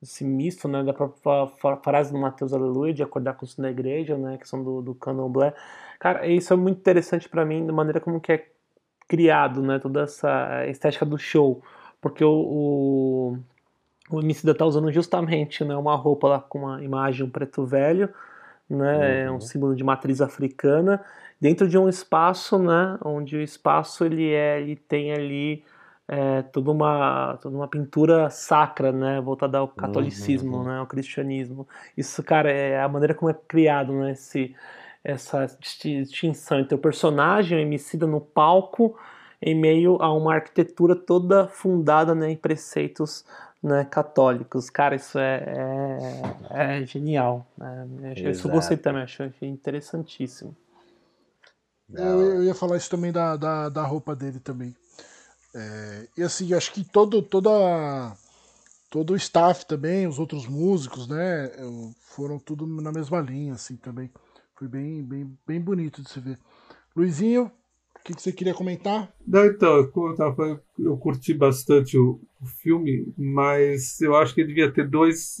desse misto, né, da própria frase do Mateus Aleluia, de acordar com isso na igreja, né, que são do, do candomblé. Cara, isso é muito interessante para mim, da maneira como que é criado, né, toda essa estética do show, porque o, o, o Emicida tá usando justamente, né, uma roupa lá com uma imagem, um preto velho, né, uhum. é um símbolo de matriz africana, dentro de um espaço, né, onde o espaço ele é, ele tem ali é, toda uma toda uma pintura sacra, né, voltada ao catolicismo, uhum. né, ao cristianismo. Isso, cara, é a maneira como é criado, né, esse essa distinção entre o personagem, o Emicida no palco, em meio a uma arquitetura toda fundada né, em preceitos né, católicos. Cara, isso é, é, é genial. Né? Isso eu gostei também, achei interessantíssimo. Eu, eu, ia falar isso também da, da, da roupa dele também. É, e assim, acho que todo, toda, todo o staff também, os outros músicos, né, foram tudo na mesma linha, assim, também. Foi bem, bem, bem bonito de se ver. Luizinho, o que, que, você queria comentar? Não, então, como eu, tava, eu curti bastante o, o, filme, mas eu acho que devia ter dois,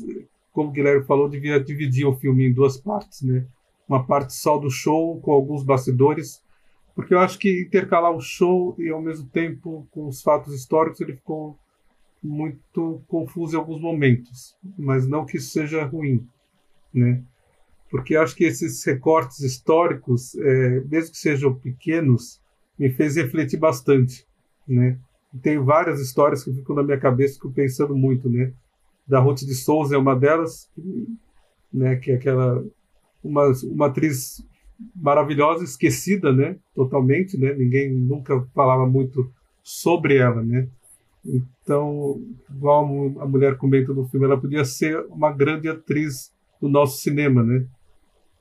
como o Guilherme falou, devia dividir o filme em duas partes, né? Uma parte só do show, com alguns bastidores, porque eu acho que intercalar o show e ao mesmo tempo com os fatos históricos ele ficou muito confuso em alguns momentos, mas não que isso seja ruim, né? Porque eu acho que esses recortes históricos, é, mesmo que sejam pequenos, me fez refletir bastante, né? Tem várias histórias que ficam na minha cabeça, que eu pensando muito, né? Da Ruth de Souza é uma delas, né? Que é aquela uma, uma atriz maravilhosa, esquecida, né? Totalmente, né? Ninguém nunca falava muito sobre ela, né? Então, igual a mulher comenta no filme, ela podia ser uma grande atriz do nosso cinema, né?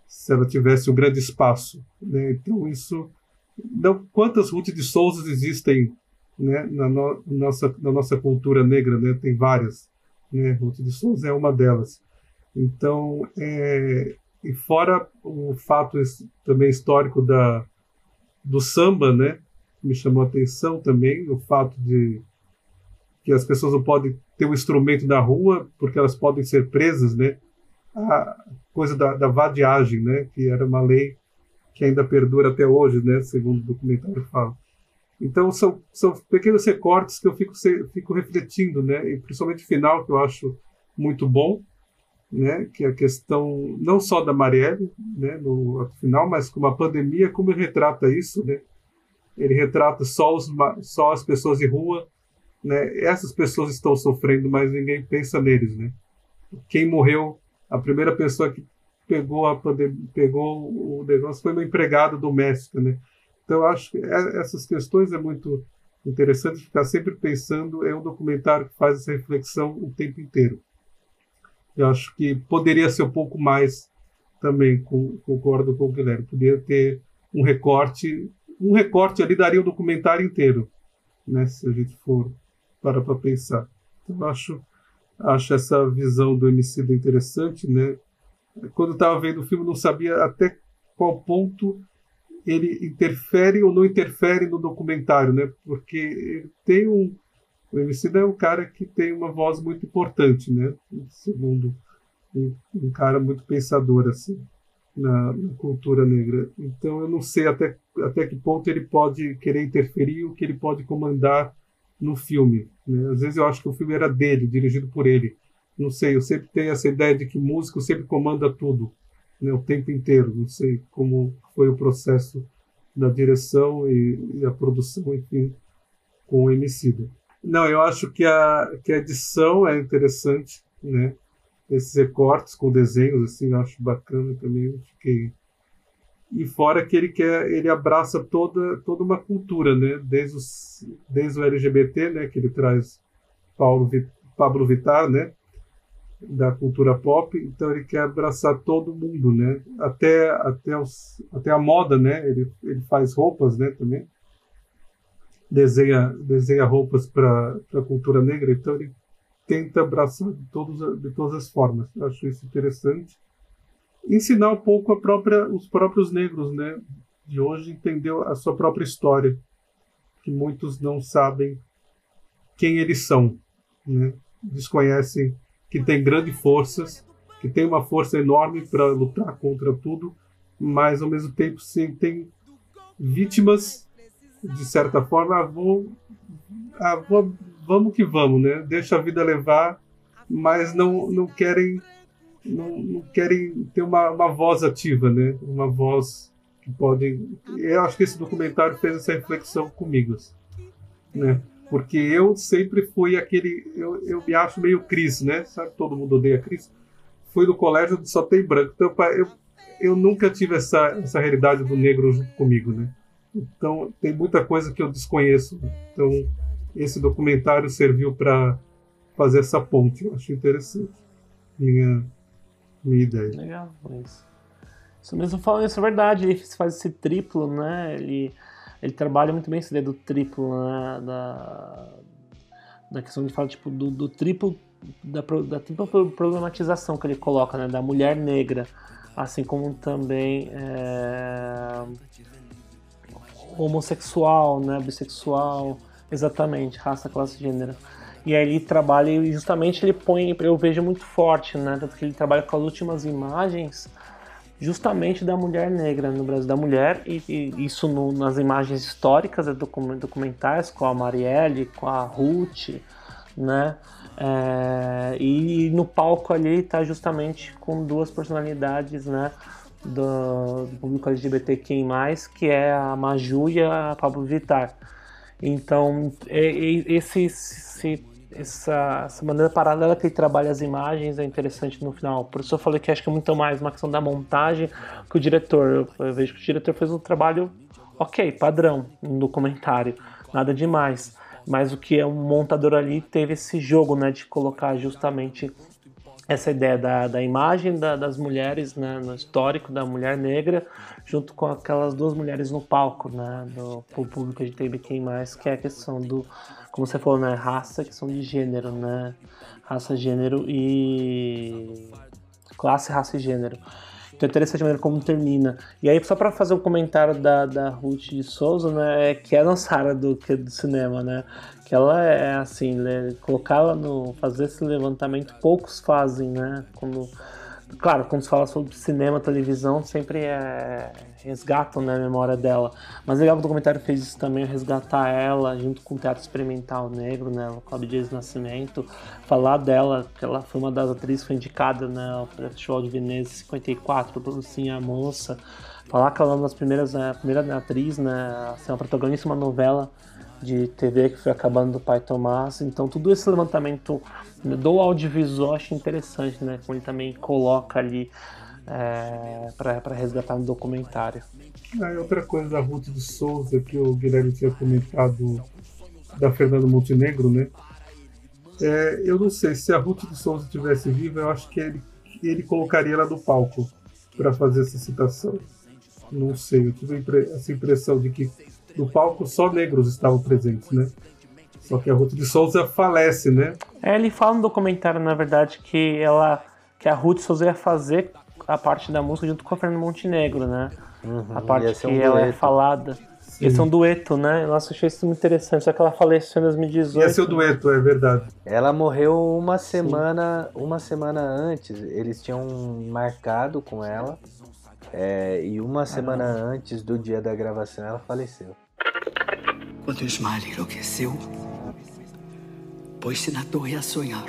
Se ela tivesse um grande espaço, né? Então isso, não, quantas Ruth de Souza existem, né? Na no, nossa na nossa cultura negra, né? Tem várias, né? Ruth de Souza é uma delas. Então, é, e fora o fato também histórico da, do samba, né? Me chamou a atenção também o fato de que as pessoas não podem ter um instrumento na rua porque elas podem ser presas, né? A coisa da, da vadiagem, né? Que era uma lei que ainda perdura até hoje, né? Segundo o documentário fala. Então são, são pequenos recortes que eu fico, fico refletindo, né? E principalmente o final que eu acho muito bom, né, que é a questão não só da Marielle, né, no final, mas como a pandemia, como ele retrata isso, né? Ele retrata só, os, só as pessoas de rua, né? Essas pessoas estão sofrendo, mas ninguém pensa neles, né? Quem morreu, a primeira pessoa que pegou a pandemia, pegou o negócio foi uma empregada doméstica, né? Então acho que é, essas questões é muito interessante ficar sempre pensando. É um documentário que faz essa reflexão o tempo inteiro. Eu acho que poderia ser um pouco mais também, com, concordo com o Guilherme. Poderia ter um recorte, um recorte ali daria o um documentário inteiro, né, se a gente for para para pensar. Então, acho, acho essa visão do homicídio interessante, né? Quando estava vendo o filme, não sabia até qual ponto ele interfere ou não interfere no documentário, né? Porque ele tem um, o Emicida é um cara que tem uma voz muito importante, né? Segundo um, um cara muito pensador assim na, na, cultura negra. Então eu não sei até até que ponto ele pode querer interferir, o que ele pode comandar no filme. Né? Às vezes eu acho que o filme era dele, dirigido por ele. Não sei, eu sempre tenho essa ideia de que músico sempre comanda tudo, né? O tempo inteiro. Não sei como foi o processo da direção e, e a produção, enfim, com o Emicida. Não, eu acho que a, que a edição é interessante, né? Esses recortes com desenhos, assim, eu acho bacana também. Fiquei... E fora que ele quer, ele abraça toda, toda uma cultura, né? Desde, os, desde o LGBT, né? Que ele traz Paulo, Pablo Vittar, né? Da cultura pop. Então ele quer abraçar todo mundo, né? Até, até, os, até a moda, né? Ele, ele faz roupas, né? Também desenha, desenha roupas para a cultura negra, então ele tenta abraçar de, todos, de todas as formas. Eu acho isso interessante. Ensinar um pouco a própria, os próprios negros né, de hoje entender a sua própria história, que muitos não sabem quem eles são. Né? Desconhecem que tem grandes forças, que tem uma força enorme para lutar contra tudo, mas ao mesmo tempo sentem vítimas de certa forma, ah, vou, ah, vou, vamos que vamos, né? Deixa a vida levar, mas não, não querem não, não querem ter uma, uma voz ativa, né? Uma voz que podem. Eu acho que esse documentário fez essa reflexão comigo, assim, né? Porque eu sempre fui aquele. Eu, eu me acho meio Cris, né? Sabe, todo mundo odeia Cris. Fui no colégio só tem branco. Então, eu, eu nunca tive essa, essa realidade do negro junto comigo, né? Então, tem muita coisa que eu desconheço. Então, esse documentário serviu para fazer essa ponte. Eu acho interessante. Minha, minha ideia. Legal, isso. Isso mesmo falando, isso é verdade, ele faz esse triplo, né? Ele, ele trabalha muito bem esse ideia do triplo, né? Da, da questão de falar, tipo, do, do triplo, da, da tripla problematização que ele coloca, né? Da mulher negra, assim como também é, homossexual, né? Bissexual, exatamente, raça, classe, gênero. E aí ele trabalha e justamente ele põe, eu vejo muito forte, né? Tanto que ele trabalha com as últimas imagens justamente da mulher negra no Brasil, da mulher, e, e isso no, nas imagens históricas, é documentais, com a Marielle, com a Ruth, né? É, e no palco ali tá justamente com duas personalidades, né? Do, do público LGBTQI+, que é a Maju e a Pablo Vittar. Então, esse, esse essa, essa maneira paralela que ele trabalha as imagens é interessante no final. Por isso eu falei que acho que é muito mais uma questão da montagem que o diretor. Eu, eu vejo que o diretor fez um trabalho ok, padrão, no documentário, nada demais. Mas o que é um montador ali teve esse jogo, né, de colocar justamente essa ideia da, da imagem da, das mulheres, né, no histórico da mulher negra, junto com aquelas duas mulheres no palco, né, do público de TBK+, que é a questão do, como você falou, né, raça, questão de gênero, né, raça, gênero e classe, raça e gênero. Então é interessante a maneira como termina. E aí, só para fazer um comentário da, da Ruth de Souza, né, é que é a nossa área do, do cinema, né, que ela é assim, né, colocá-la no. fazer esse levantamento, poucos fazem, né? Quando, claro, quando se fala sobre cinema, televisão, sempre é, resgatam né, a memória dela. Mas legal que o documentário fez isso também, resgatar ela junto com o Teatro Experimental Negro, né? O Cláudio Dias Nascimento, falar dela, que ela foi uma das atrizes, foi indicada né, ao Festival de Veneza 54 pelo Sim a Moça. Falar que ela é uma das primeiras, né, a primeira atriz, né? Assim, uma protagonista de uma novela de TV que foi acabando do pai Tomás. Então tudo esse levantamento do audiovisual acho interessante, né? Como ele também coloca ali é, para resgatar no documentário. Ah, outra coisa da Ruth de Souza que o Guilherme tinha comentado da Fernanda Montenegro, né? É, eu não sei, se a Ruth de Souza estivesse viva, eu acho que ele, ele colocaria ela no palco para fazer essa citação. Não sei, eu tive essa impressão de que no palco só negros estavam presentes, né? Só que a Ruth de Souza falece, né? É, ele fala no documentário, na verdade, que ela que a Ruth Souza ia fazer a parte da música junto com a Fernanda Montenegro, né? Uhum, a parte que um ela é falada. Sim. Ia ser um dueto, né? Nossa, achei isso muito interessante. Só que ela faleceu em 2018. Ia ser o dueto, é verdade. Ela morreu uma semana, Sim. uma semana antes. Eles tinham marcado com ela. É, e uma semana ah. antes do dia da gravação ela faleceu. Quando Ismael enlouqueceu, pôs-se na torre a sonhar.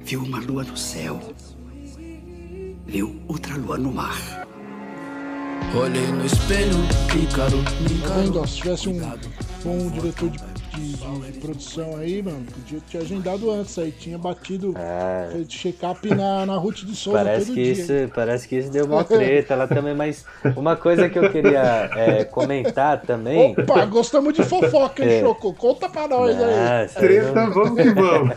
Viu uma lua no céu. Viu outra lua no mar. Olhei no espelho, Ícaro, Tá vendo? Se tivesse um bom diretor de de, de, de, produção aí, mano, podia ter agendado antes aí. Tinha batido é. check-up na, na Ruth de Souza parece todo que dia. Isso, parece que isso deu uma treta lá também, mas uma coisa que eu queria é, comentar também... Opa, gostamos de fofoca, hein, é. Choco? Conta pra nós aí. Treta, não... vamos que vamos.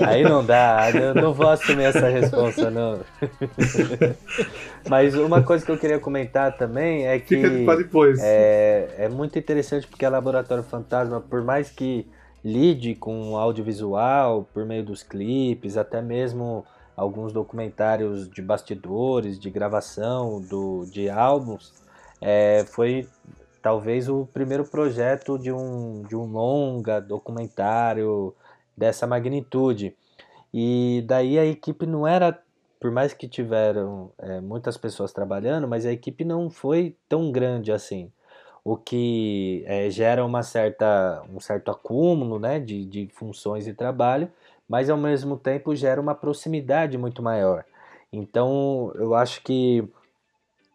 Aí não dá, eu não vou assumir essa responsa, não. Mas uma coisa que eu queria comentar também é que é, é muito interessante porque a Laboratório Fantasma, por mais que lide com audiovisual por meio dos clipes, até mesmo alguns documentários de bastidores, de gravação do, de álbuns, é, foi talvez o primeiro projeto de um, de um longa documentário dessa magnitude. E daí a equipe não era por mais que tiveram é, muitas pessoas trabalhando, mas a equipe não foi tão grande assim. O que é, gera uma certa, um certo acúmulo né, de, de funções e trabalho, mas ao mesmo tempo gera uma proximidade muito maior. Então eu acho que,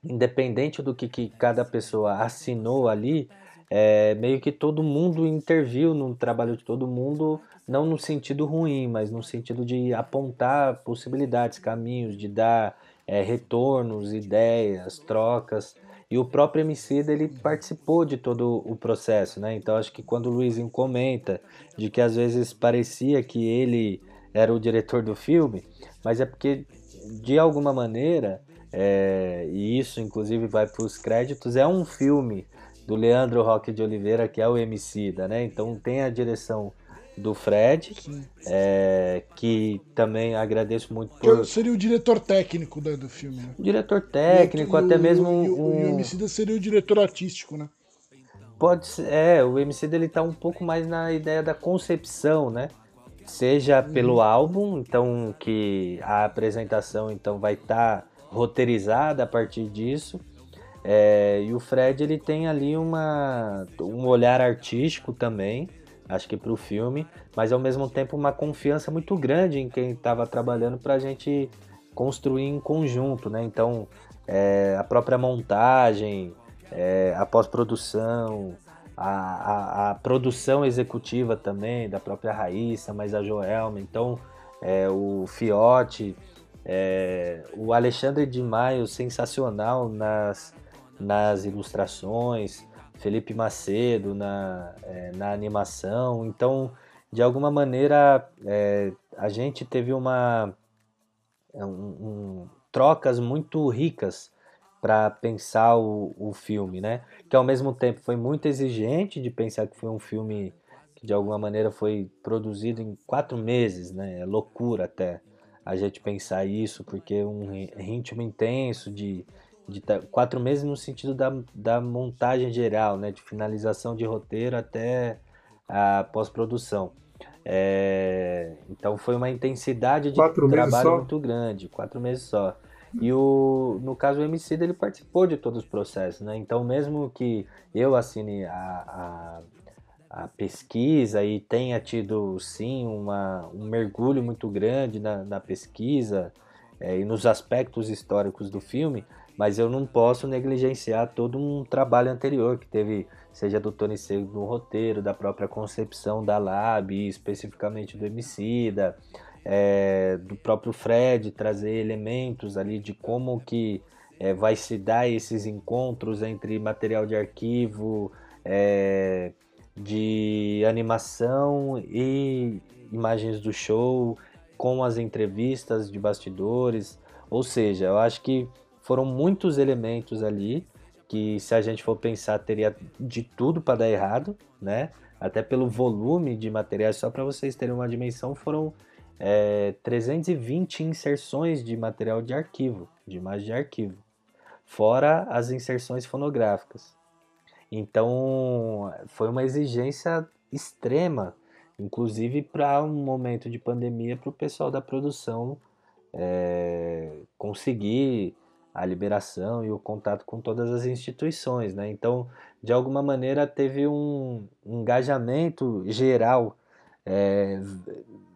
independente do que, que cada pessoa assinou ali, é, meio que todo mundo interviu no trabalho de todo mundo não no sentido ruim, mas no sentido de apontar possibilidades, caminhos, de dar é, retornos, ideias, trocas. E o próprio MC ele participou de todo o processo, né? Então acho que quando o Luizinho comenta de que às vezes parecia que ele era o diretor do filme, mas é porque de alguma maneira, é, e isso inclusive vai para os créditos, é um filme do Leandro Roque de Oliveira, que é o Emicida, né? Então tem a direção do Fred, é, que também agradeço muito por... Eu seria o diretor técnico né, do filme. Né? Diretor técnico, e, até mesmo... E, um... e o seria o diretor artístico, né? Pode ser, é, o Emicida ele tá um pouco mais na ideia da concepção, né? Seja uhum. pelo álbum, então que a apresentação então vai estar tá roteirizada a partir disso, é, e o Fred ele tem ali uma, um olhar artístico também, acho que para o filme, mas ao mesmo tempo uma confiança muito grande em quem estava trabalhando para a gente construir em conjunto, né? Então é, a própria montagem, é, a pós-produção, a, a, a, produção executiva também da própria Raíssa, mas a Joelma, então é, o Fiote, é, o Alexandre de Maio sensacional nas nas ilustrações, Felipe Macedo na, é, na animação. Então, de alguma maneira, é, a gente teve uma é, um, um, trocas muito ricas para pensar o, o filme, né? Que ao mesmo tempo foi muito exigente de pensar que foi um filme que de alguma maneira foi produzido em quatro meses, né? É loucura até a gente pensar isso, porque é um ritmo intenso de de quatro meses no sentido da, da montagem geral, né, de finalização de roteiro até a pós-produção. É, então foi uma intensidade de quatro trabalho muito grande, quatro meses só. E o, no caso o MC ele participou de todos os processos, né? Então mesmo que eu assine a, a, a pesquisa e tenha tido sim uma, um mergulho muito grande na, na pesquisa é, e nos aspectos históricos do filme, mas eu não posso negligenciar todo um trabalho anterior que teve, seja do Tony Seco no roteiro, da própria concepção da Lab, especificamente do Emicida, é, do próprio Fred trazer elementos ali de como que é, vai se dar esses encontros entre material de arquivo, é, de animação e imagens do show, com as entrevistas de bastidores. Ou seja, eu acho que foram muitos elementos ali que se a gente for pensar teria de tudo para dar errado, né? Até pelo volume de materiais, só para vocês terem uma dimensão, foram é, 320 inserções de material de arquivo, de imagem de arquivo, fora as inserções fonográficas. Então, foi uma exigência extrema, inclusive para um momento de pandemia, para o pessoal da produção é, conseguir a liberação e o contato com todas as instituições, né? Então, de alguma maneira, teve um engajamento geral é,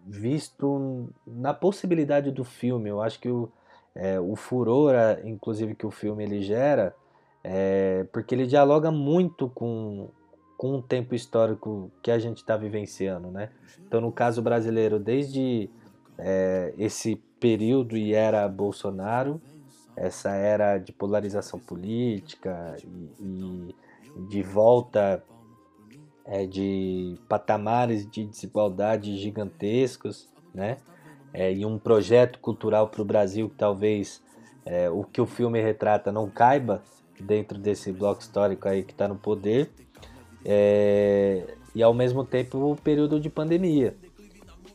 visto na possibilidade do filme. Eu acho que o, é, o furor, inclusive, que o filme ele gera, é, porque ele dialoga muito com, com o tempo histórico que a gente está vivenciando, né? Então, no caso brasileiro, desde é, esse período e era Bolsonaro, essa era de polarização política e, e de volta é, de patamares de desigualdade gigantescos, né? É, e um projeto cultural para o Brasil que talvez é, o que o filme retrata não caiba dentro desse bloco histórico aí que está no poder, é, e ao mesmo tempo o período de pandemia,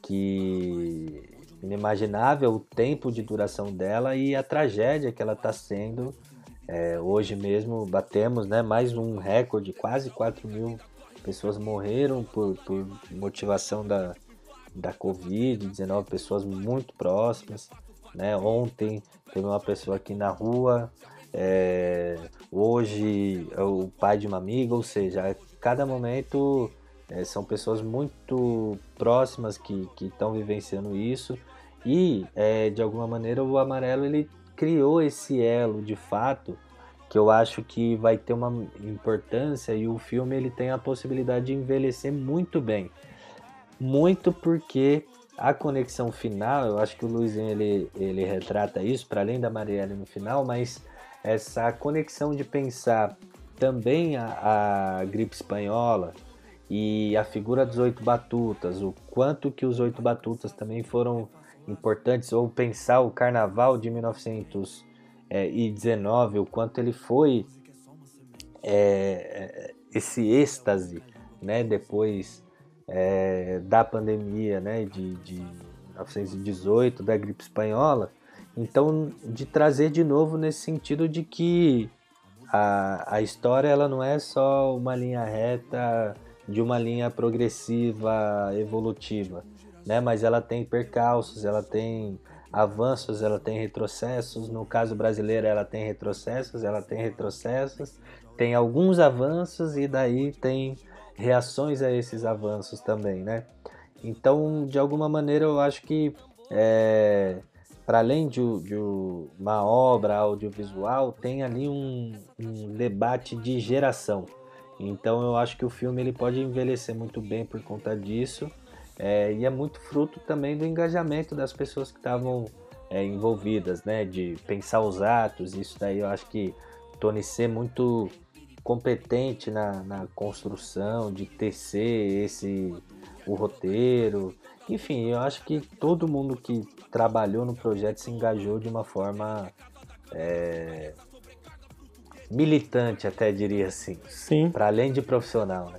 que inimaginável o tempo de duração dela e a tragédia que ela está sendo. É, hoje mesmo batemos né, mais um recorde, quase 4 mil pessoas morreram por, por motivação da, da Covid-19, pessoas muito próximas. Né? Ontem teve uma pessoa aqui na rua, é, hoje é o pai de uma amiga, ou seja, a cada momento é, são pessoas muito próximas que estão vivenciando isso e é, de alguma maneira o amarelo ele criou esse elo de fato que eu acho que vai ter uma importância e o filme ele tem a possibilidade de envelhecer muito bem. Muito porque a conexão final, eu acho que o Luizinho ele, ele retrata isso, para além da Marielle no final, mas essa conexão de pensar também a, a gripe espanhola, e a figura dos oito batutas, o quanto que os oito batutas também foram importantes, ou pensar o carnaval de 1919, o quanto ele foi é, esse êxtase, né, depois é, da pandemia, né, de, de 1918, da gripe espanhola, então de trazer de novo nesse sentido de que a, a história ela não é só uma linha reta de uma linha progressiva, evolutiva, né? Mas ela tem percalços, ela tem avanços, ela tem retrocessos. No caso brasileiro, ela tem retrocessos, ela tem retrocessos, tem alguns avanços e daí tem reações a esses avanços também, né? Então, de alguma maneira, eu acho que é, para além de, de, uma obra audiovisual, tem ali um, um, debate de geração. Então, eu acho que o filme ele pode envelhecer muito bem por conta disso. É, e é muito fruto também do engajamento das pessoas que estavam é, envolvidas, né? De pensar os atos. Isso daí eu acho que Tony C é muito competente na, na construção, de tecer esse o roteiro. Enfim, eu acho que todo mundo que trabalhou no projeto se engajou de uma forma é, militante, até diria assim. Sim. Para além de profissional, né?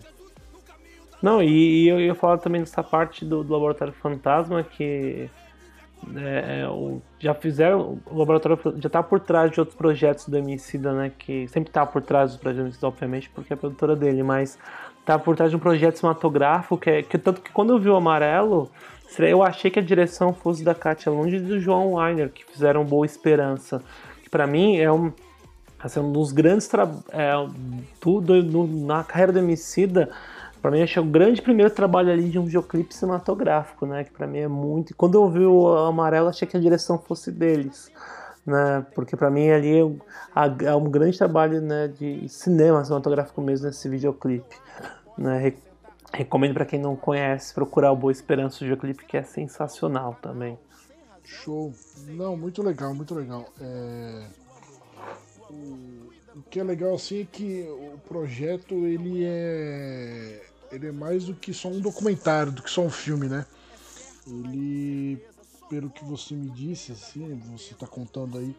Não, e, e eu ia falar também dessa parte do, do Laboratório Fantasma que é, é, o, já fizeram, o laboratório já está por trás de outros projetos do Emicida, né? Que sempre está por trás dos projetos do Emicida, obviamente, porque é a produtora dele, mas está por trás de um projeto cinematográfico que, é, que tanto que quando eu vi o Amarelo, eu achei que a direção fosse da Katia Lund e do João Weiner, que fizeram Boa Esperança. Que para mim é um, assim, um dos grandes é, tudo no, na carreira do Emicida Pra mim, acho é o grande primeiro trabalho ali de um videoclipe cinematográfico, né? Que pra mim é muito. Quando eu vi o amarelo, achei que a direção fosse deles, né? Porque pra mim ali é, é um grande trabalho né, de cinema cinematográfico mesmo nesse videoclipe. Né? Recomendo para quem não conhece procurar o Boa Esperança, o videoclipe que é sensacional também. Show. Não, muito legal, muito legal. É... O que é legal assim é que o projeto ele é ele é mais do que só um documentário, do que só um filme, né? Ele, pelo que você me disse, assim, você está contando aí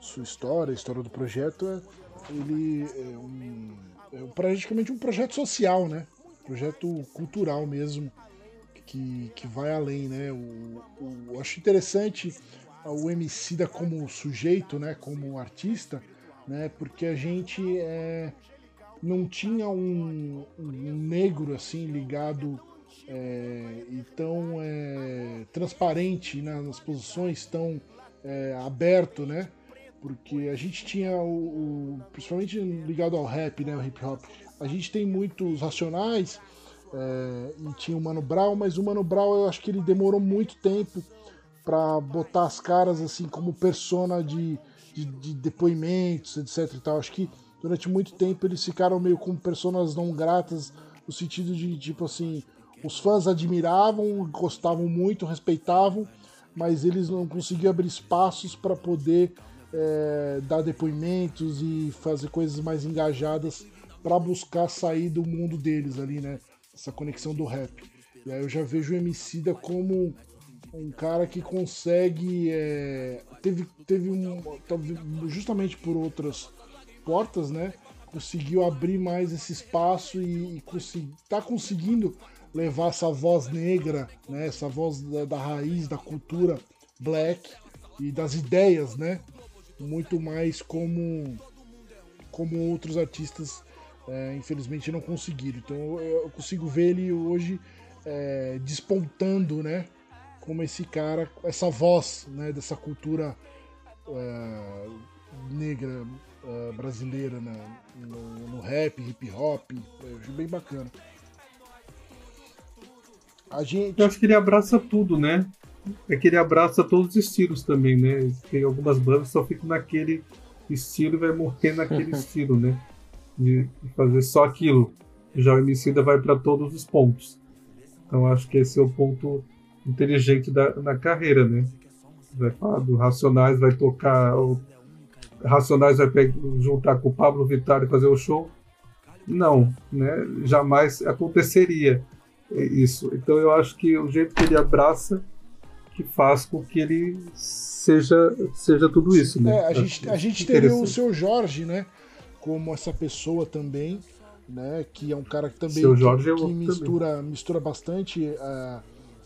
sua história, a história do projeto, é, ele é, um, é praticamente um projeto social, né? Projeto cultural mesmo, que, que vai além, né? O, o, eu acho interessante o Emicida como sujeito, né? Como artista, né? Porque a gente é, não tinha um, um negro assim ligado é, e tão é, transparente né, nas posições, tão é, aberto, né? Porque a gente tinha o, o, principalmente ligado ao rap, né, o hip hop. A gente tem muitos racionais é, e tinha o Mano Brown, mas o Mano Brown eu acho que ele demorou muito tempo para botar as caras assim como persona de, de, de depoimentos, etc. E tal. Acho que durante muito tempo eles ficaram meio como personas não gratas, no sentido de, tipo assim, os fãs admiravam, gostavam muito, respeitavam, mas eles não conseguiam abrir espaços para poder é, dar depoimentos e fazer coisas mais engajadas para buscar sair do mundo deles ali, né? Essa conexão do rap. E aí eu já vejo o Emicida como um cara que consegue. É, teve, teve um. Justamente por outras portas, né? Conseguiu abrir mais esse espaço e, e consegui, tá conseguindo levar essa voz negra, né? Essa voz da, da raiz da cultura black e das ideias, né? Muito mais como como outros artistas é, infelizmente não conseguiram. Então eu consigo ver ele hoje é, despontando, né? Como esse cara, essa voz, né? Dessa cultura é, negra uh, brasileira na, no, no, rap, hip hop. Eu acho bem bacana. A gente... Eu acho que ele abraça tudo, né? É que ele abraça todos os estilos também, né? Tem algumas bandas que só ficam naquele estilo e vai morrer naquele estilo, né? De, de, fazer só aquilo. Já o Emicida vai para todos os pontos. Então acho que esse é o ponto inteligente da, na carreira, né? Vai falar do Racionais, vai tocar o Racionais vai juntar com o Pablo Vittar e fazer o show? Não, né? Jamais aconteceria isso. Então eu acho que o jeito que ele abraça, que faz com que ele seja, seja tudo isso. Né? É, a gente, a gente teria o seu Jorge, né? Como essa pessoa também, né? Que é um cara que também Jorge que, é que mistura, mistura bastante uh,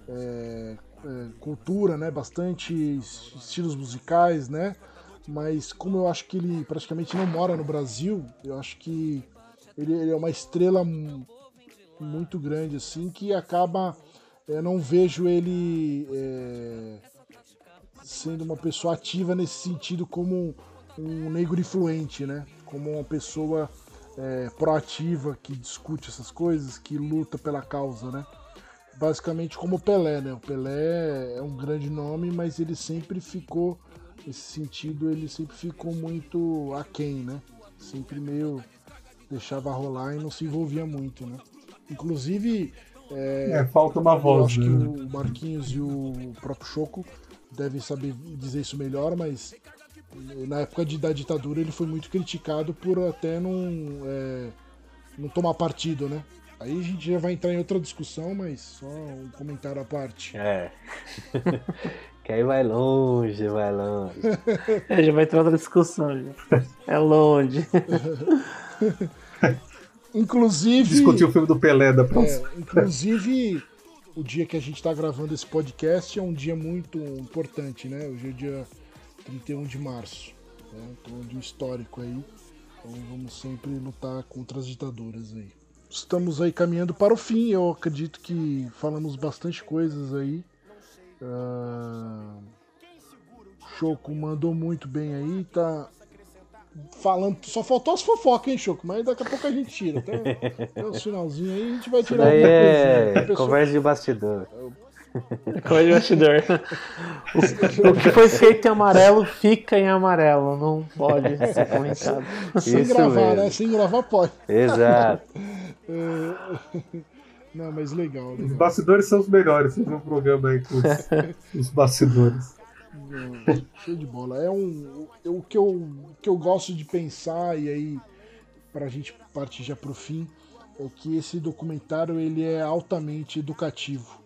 é, é, cultura, né? Bastante estilos musicais, né? Mas como eu acho que ele praticamente não mora no Brasil, eu acho que ele, ele é uma estrela muito grande assim que acaba eu não vejo ele é, sendo uma pessoa ativa nesse sentido como um negro influente, né? Como uma pessoa é, proativa que discute essas coisas, que luta pela causa, né? Basicamente como o Pelé, né? O Pelé é um grande nome, mas ele sempre ficou, nesse sentido, ele sempre ficou muito aquém, né? Sempre meio deixava rolar e não se envolvia muito, né? Inclusive. É, é falta uma voz. Eu acho né? que o Marquinhos e o próprio Choco devem saber dizer isso melhor, mas na época de, da ditadura ele foi muito criticado por até não, é, não tomar partido, né? Aí a gente já vai entrar em outra discussão, mas só um comentário à parte. É. que aí vai longe, vai longe. É, já vai entrar outra discussão. Já. É longe. inclusive. Discutir o filme do Pelé da próxima. É, inclusive, o dia que a gente está gravando esse podcast é um dia muito importante, né? Hoje é dia 31 de março. Né? Então, é um dia histórico aí. Então vamos sempre lutar contra as ditaduras aí. Estamos aí caminhando para o fim. Eu acredito que falamos bastante coisas aí. Uh... Choco mandou muito bem aí, tá falando. Só faltou as fofocas, hein, Choco? Mas daqui a pouco a gente tira. Até, até os finalzinho aí a gente vai tirar alguma é coisa. Conversa de bastidor. Conversa de bastidor. O, o, que foi feito em amarelo fica em amarelo. Não pode ser comentado. Sem Isso gravar, mesmo. né? Sem gravar pode. Exato. É... Não, mas legal, legal. Os bastidores são os melhores. Vocês vão programa aí com os, os bastidores. Show de bola. É um. O que eu, que eu gosto de pensar, e aí, para a gente partir já pro fim, é que esse documentário ele é altamente educativo.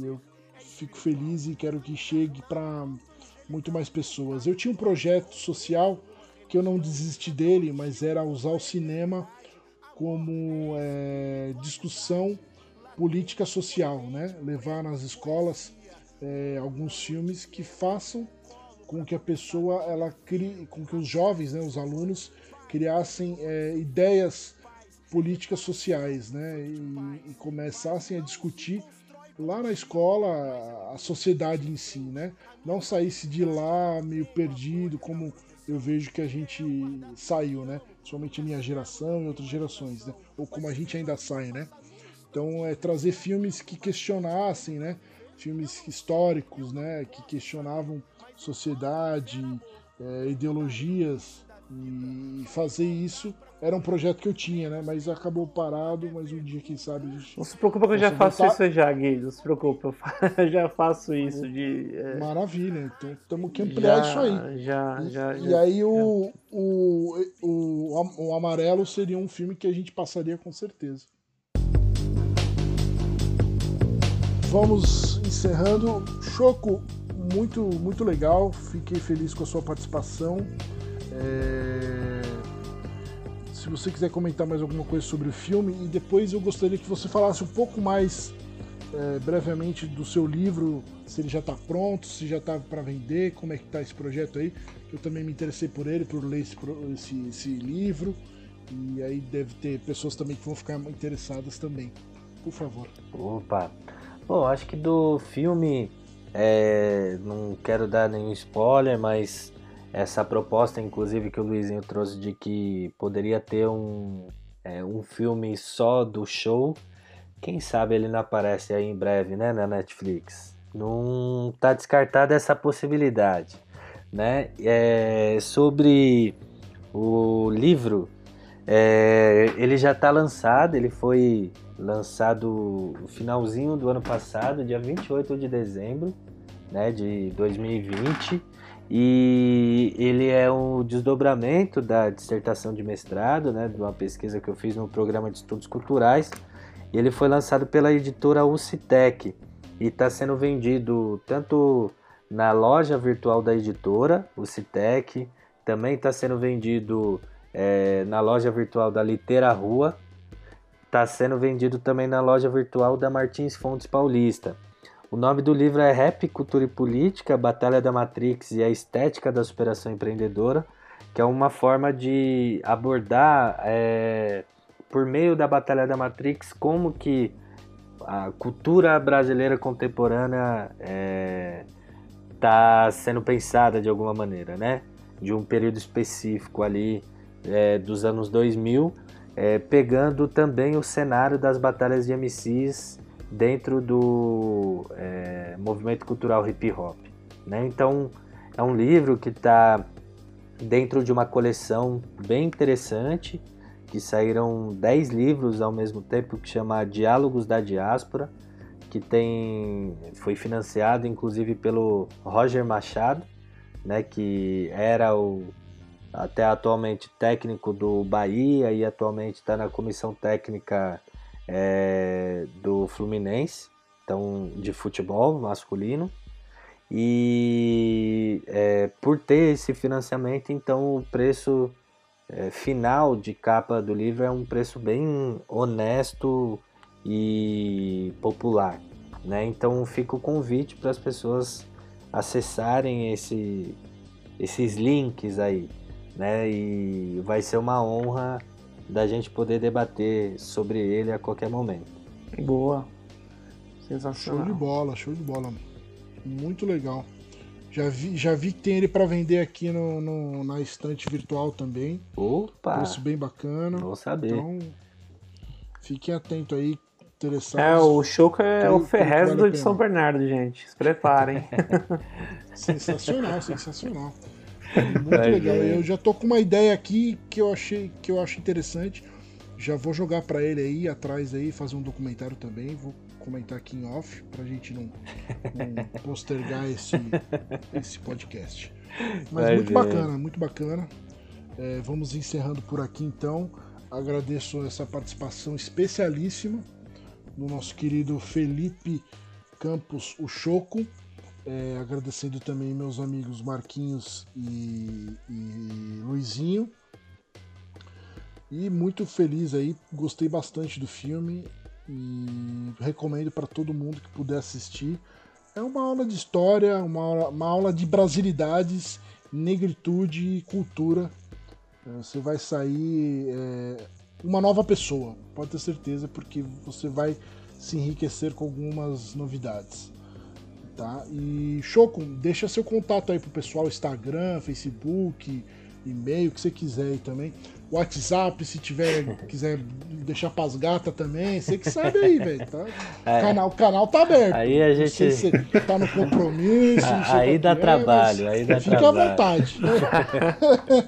Eu fico feliz e quero que chegue para muito mais pessoas. Eu tinha um projeto social que eu não desisti dele, mas era usar o cinema como é, discussão política social, né? Levar nas escolas é, alguns filmes que façam com que a pessoa ela crie, com que os jovens, né, os alunos criassem é, ideias políticas sociais, né, e, e, começassem a discutir lá na escola a sociedade em si, né, não saísse de lá meio perdido como eu vejo que a gente saiu, né, somente a minha geração e outras gerações, né, ou como a gente ainda sai, né. Então é trazer filmes que questionassem, né, filmes históricos, né, que questionavam sociedade, é, ideologias e fazer isso era um projeto que eu tinha, né, mas acabou parado, mas um dia quem sabe a gente Não se preocupa que eu já faço voltar. isso já, Gui, não se preocupa, eu já faço isso de é... Maravilha, então temos que ampliar já, isso aí. Já, já, e, já, aí o, o, o, o Amarelo seria um filme que a gente passaria com certeza. vamos encerrando. Choco, muito, muito legal. Fiquei feliz com a sua participação. É... Se você quiser comentar mais alguma coisa sobre o filme, e depois eu gostaria que você falasse um pouco mais é, brevemente do seu livro, se ele já está pronto, se já está para vender, como é que está esse projeto aí. Eu também me interessei por ele, por ler esse, esse, esse livro. E aí deve ter pessoas também que vão ficar interessadas também. Por favor. Opa! Bom, acho que do filme, é, não quero dar nenhum spoiler, mas essa proposta, inclusive, que o Luizinho trouxe de que poderia ter um, é, um filme só do show, quem sabe ele não aparece aí em breve, né, na Netflix. Não está descartada essa possibilidade, né? É, sobre o livro, é, ele já está lançado, ele foi lançado no finalzinho do ano passado, dia 28 de dezembro né, de 2020. E ele é um desdobramento da dissertação de mestrado, né, de uma pesquisa que eu fiz no programa de estudos culturais. Ele foi lançado pela editora UCITEC. e está sendo vendido tanto na loja virtual da editora, o Citec, também está sendo vendido é, na loja virtual da Litera Rua, está sendo vendido também na loja virtual da Martins Fontes Paulista. O nome do livro é Rap, Cultura e Política, Batalha da Matrix e a Estética da Superação Empreendedora, que é uma forma de abordar, é, por meio da Batalha da Matrix, como que a cultura brasileira contemporânea está é, sendo pensada de alguma maneira, né? De um período específico ali é, dos anos 2000, é, pegando também o cenário das batalhas de MCs dentro do é, movimento cultural hip hop. Né? Então, é um livro que está dentro de uma coleção bem interessante, que saíram 10 livros ao mesmo tempo, que chama Diálogos da Diáspora, que tem foi financiado inclusive pelo Roger Machado, né, que era o até atualmente técnico do Bahia e atualmente está na comissão técnica é, do Fluminense, então de futebol masculino. E é, por ter esse financiamento, então o preço é, final de capa do livro é um preço bem honesto e popular. Né? Então fica o convite para as pessoas acessarem esse, esses links aí. Né? E vai ser uma honra da gente poder debater sobre ele a qualquer momento. Boa. Sensacional. Show de bola, show de bola. Muito legal. Já vi, já vi que tem ele para vender aqui no, no, na estante virtual também. Opa! Preço bem bacana. Vou saber. Então, fiquem atentos aí, interessados. É, o Choco é o Ferrez vale de São Bernardo, gente. Se preparem. sensacional, sensacional. Muito legal. Eu já tô com uma ideia aqui que eu achei que eu acho interessante. Já vou jogar para ele aí atrás aí, fazer um documentário também. Vou comentar aqui em off pra gente não, não postergar esse, esse podcast. Mas Vai muito bacana, muito bacana. É, vamos encerrando por aqui então. Agradeço essa participação especialíssima do nosso querido Felipe Campos o Choco. É, agradecendo também meus amigos Marquinhos e, e Luizinho. E muito feliz aí, gostei bastante do filme e recomendo para todo mundo que puder assistir. É uma aula de história, uma aula, uma aula de brasilidades, negritude e cultura. É, você vai sair é, uma nova pessoa, pode ter certeza, porque você vai se enriquecer com algumas novidades tá? E Choco, deixa seu contato aí pro pessoal, Instagram, Facebook, e-mail, o que você quiser aí também. WhatsApp, se tiver, quiser deixar pras gatas também, você que sabe aí, velho. Tá? É. Canal, o canal tá aberto. Aí a gente. Você tá no compromisso. aí dá trabalho, aí dá fica trabalho. à vontade.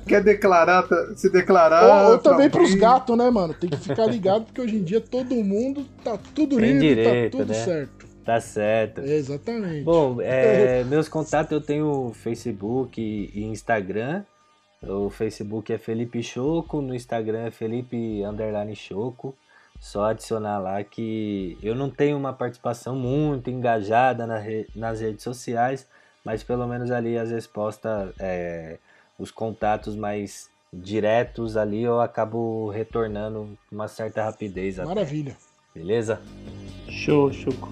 Quer declarar, se declarar. Ou, ou também pros gatos, né, mano? Tem que ficar ligado, porque hoje em dia todo mundo tá tudo livre, direito, tá tudo né? certo. Tá certo. Exatamente. Bom, é, meus contatos eu tenho Facebook e Instagram. O Facebook é Felipe Choco, no Instagram é Felipe Underline Choco. Só adicionar lá que eu não tenho uma participação muito engajada na re, nas redes sociais, mas pelo menos ali as respostas, é, os contatos mais diretos ali eu acabo retornando com uma certa rapidez. Maravilha. Até. Beleza? Show, Choco.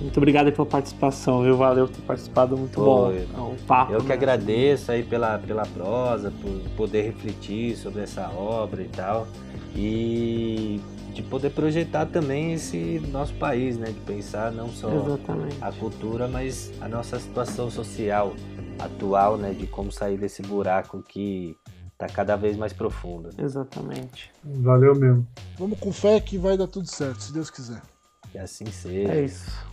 Muito obrigado pela participação, viu? Valeu por ter participado, muito Pô, bom. É um papo, eu que né? agradeço aí pela, pela prosa, por poder refletir sobre essa obra e tal. E de poder projetar também esse nosso país, né? De pensar não só Exatamente. a cultura, mas a nossa situação social atual, né? De como sair desse buraco que tá cada vez mais profundo. Exatamente. Valeu mesmo. Vamos com fé que vai dar tudo certo, se Deus quiser. Que assim seja. É isso.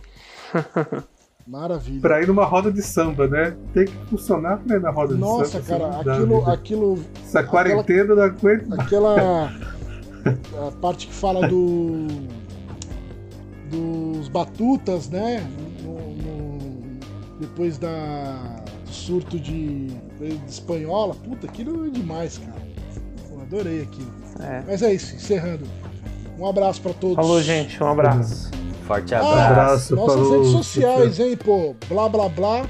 Maravilha. Pra ir numa roda de samba, né? Tem que funcionar pra ir na roda Nossa, de samba. Nossa, cara, aquilo, aquilo. Essa quarentena não aguenta. Aquela. a parte que fala do. dos batutas, né? No, no, depois da. do surto de, de espanhola. Puta, aquilo é demais, cara. Eu adorei aquilo. É. Mas é isso, encerrando. Um abraço para todos. Falou, gente. Um abraço. Forte Ah, abraço. nossas falou, redes sociais, hein, pô. Blá blá blá.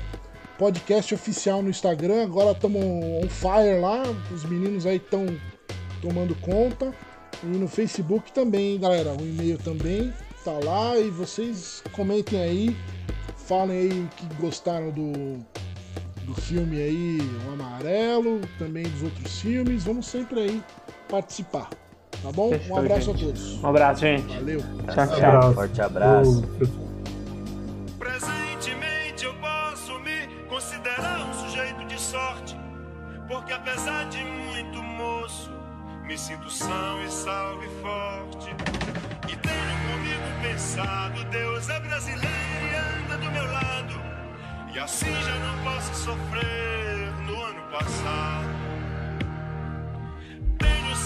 Podcast oficial no Instagram. Agora estamos on fire lá. Os meninos aí estão tomando conta. E no Facebook também, galera. O e-mail também tá lá. E vocês comentem aí. Falem aí o que gostaram do, do filme aí, O Amarelo. Também dos outros filmes. Vamos sempre aí participar. Tá bom? Fechou, um abraço gente. a todos. Um abraço, gente. Valeu. Tchau, tchau. Forte abraço. Presentemente eu posso me considerar um sujeito de sorte, porque apesar de muito moço, me sinto são e salve forte. E tenho comigo pensado, Deus é brasileiro e anda do meu lado, e assim já não posso sofrer no ano passado.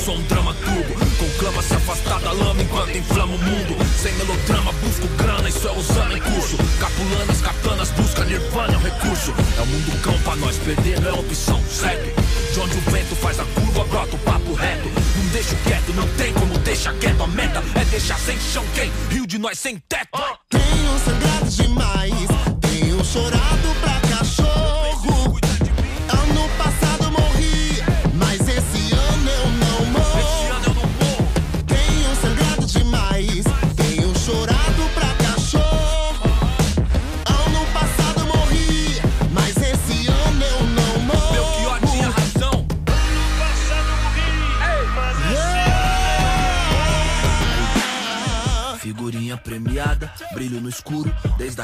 sou um drama turbo. Conclama se afastar da lama enquanto inflama o mundo. Sem melodrama, busco grana, isso é usando em curso. Capulanas, katanas, busca nirvana, é um recurso. É o mundo cão pra nós, perder não é opção, segue. De onde o vento faz a curva, brota o papo reto. Não deixo quieto, não tem como deixar quieto. A meta é deixar sem chão quem? Rio de nós sem teto. Tenho sangrado demais, tenho chorado pra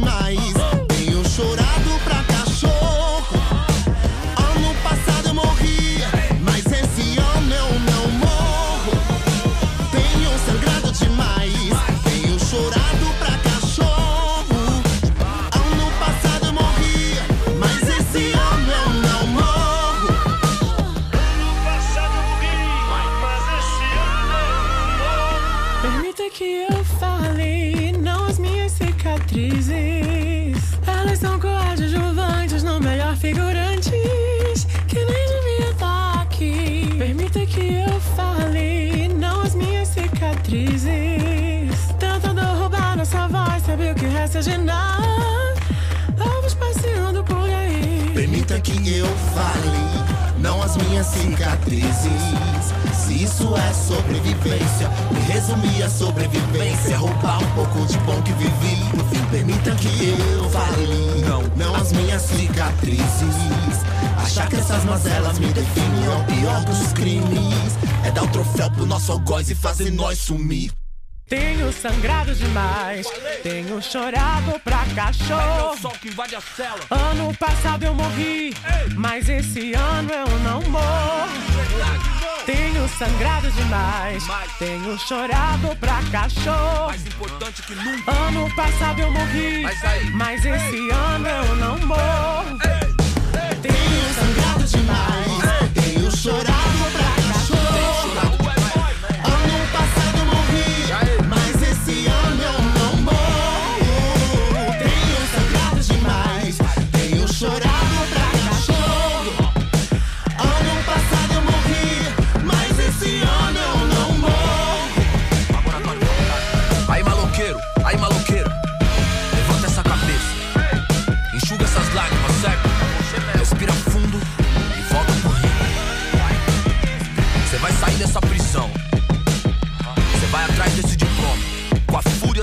demais, minhas cicatrizes. Se isso é sobrevivência, me resumir a sobrevivência. Roubar um pouco de bom que vivi. No fim, permita que eu fale, não, não as minhas cicatrizes. Achar que essas mazelas me definem é o pior dos crimes. É dar o troféu pro nosso algoz e fazer nós sumir. Tenho sangrado demais, tenho chorado pra cachorro. Sol que invade a cela. Ano passado eu morri, mas esse ano eu não morro. Tenho sangrado demais. Tenho chorado pra cachorro. Mais importante que nunca. Ano passado eu morri, Mas mas esse ano eu não morro. Tenho sangrado demais. Tenho chorado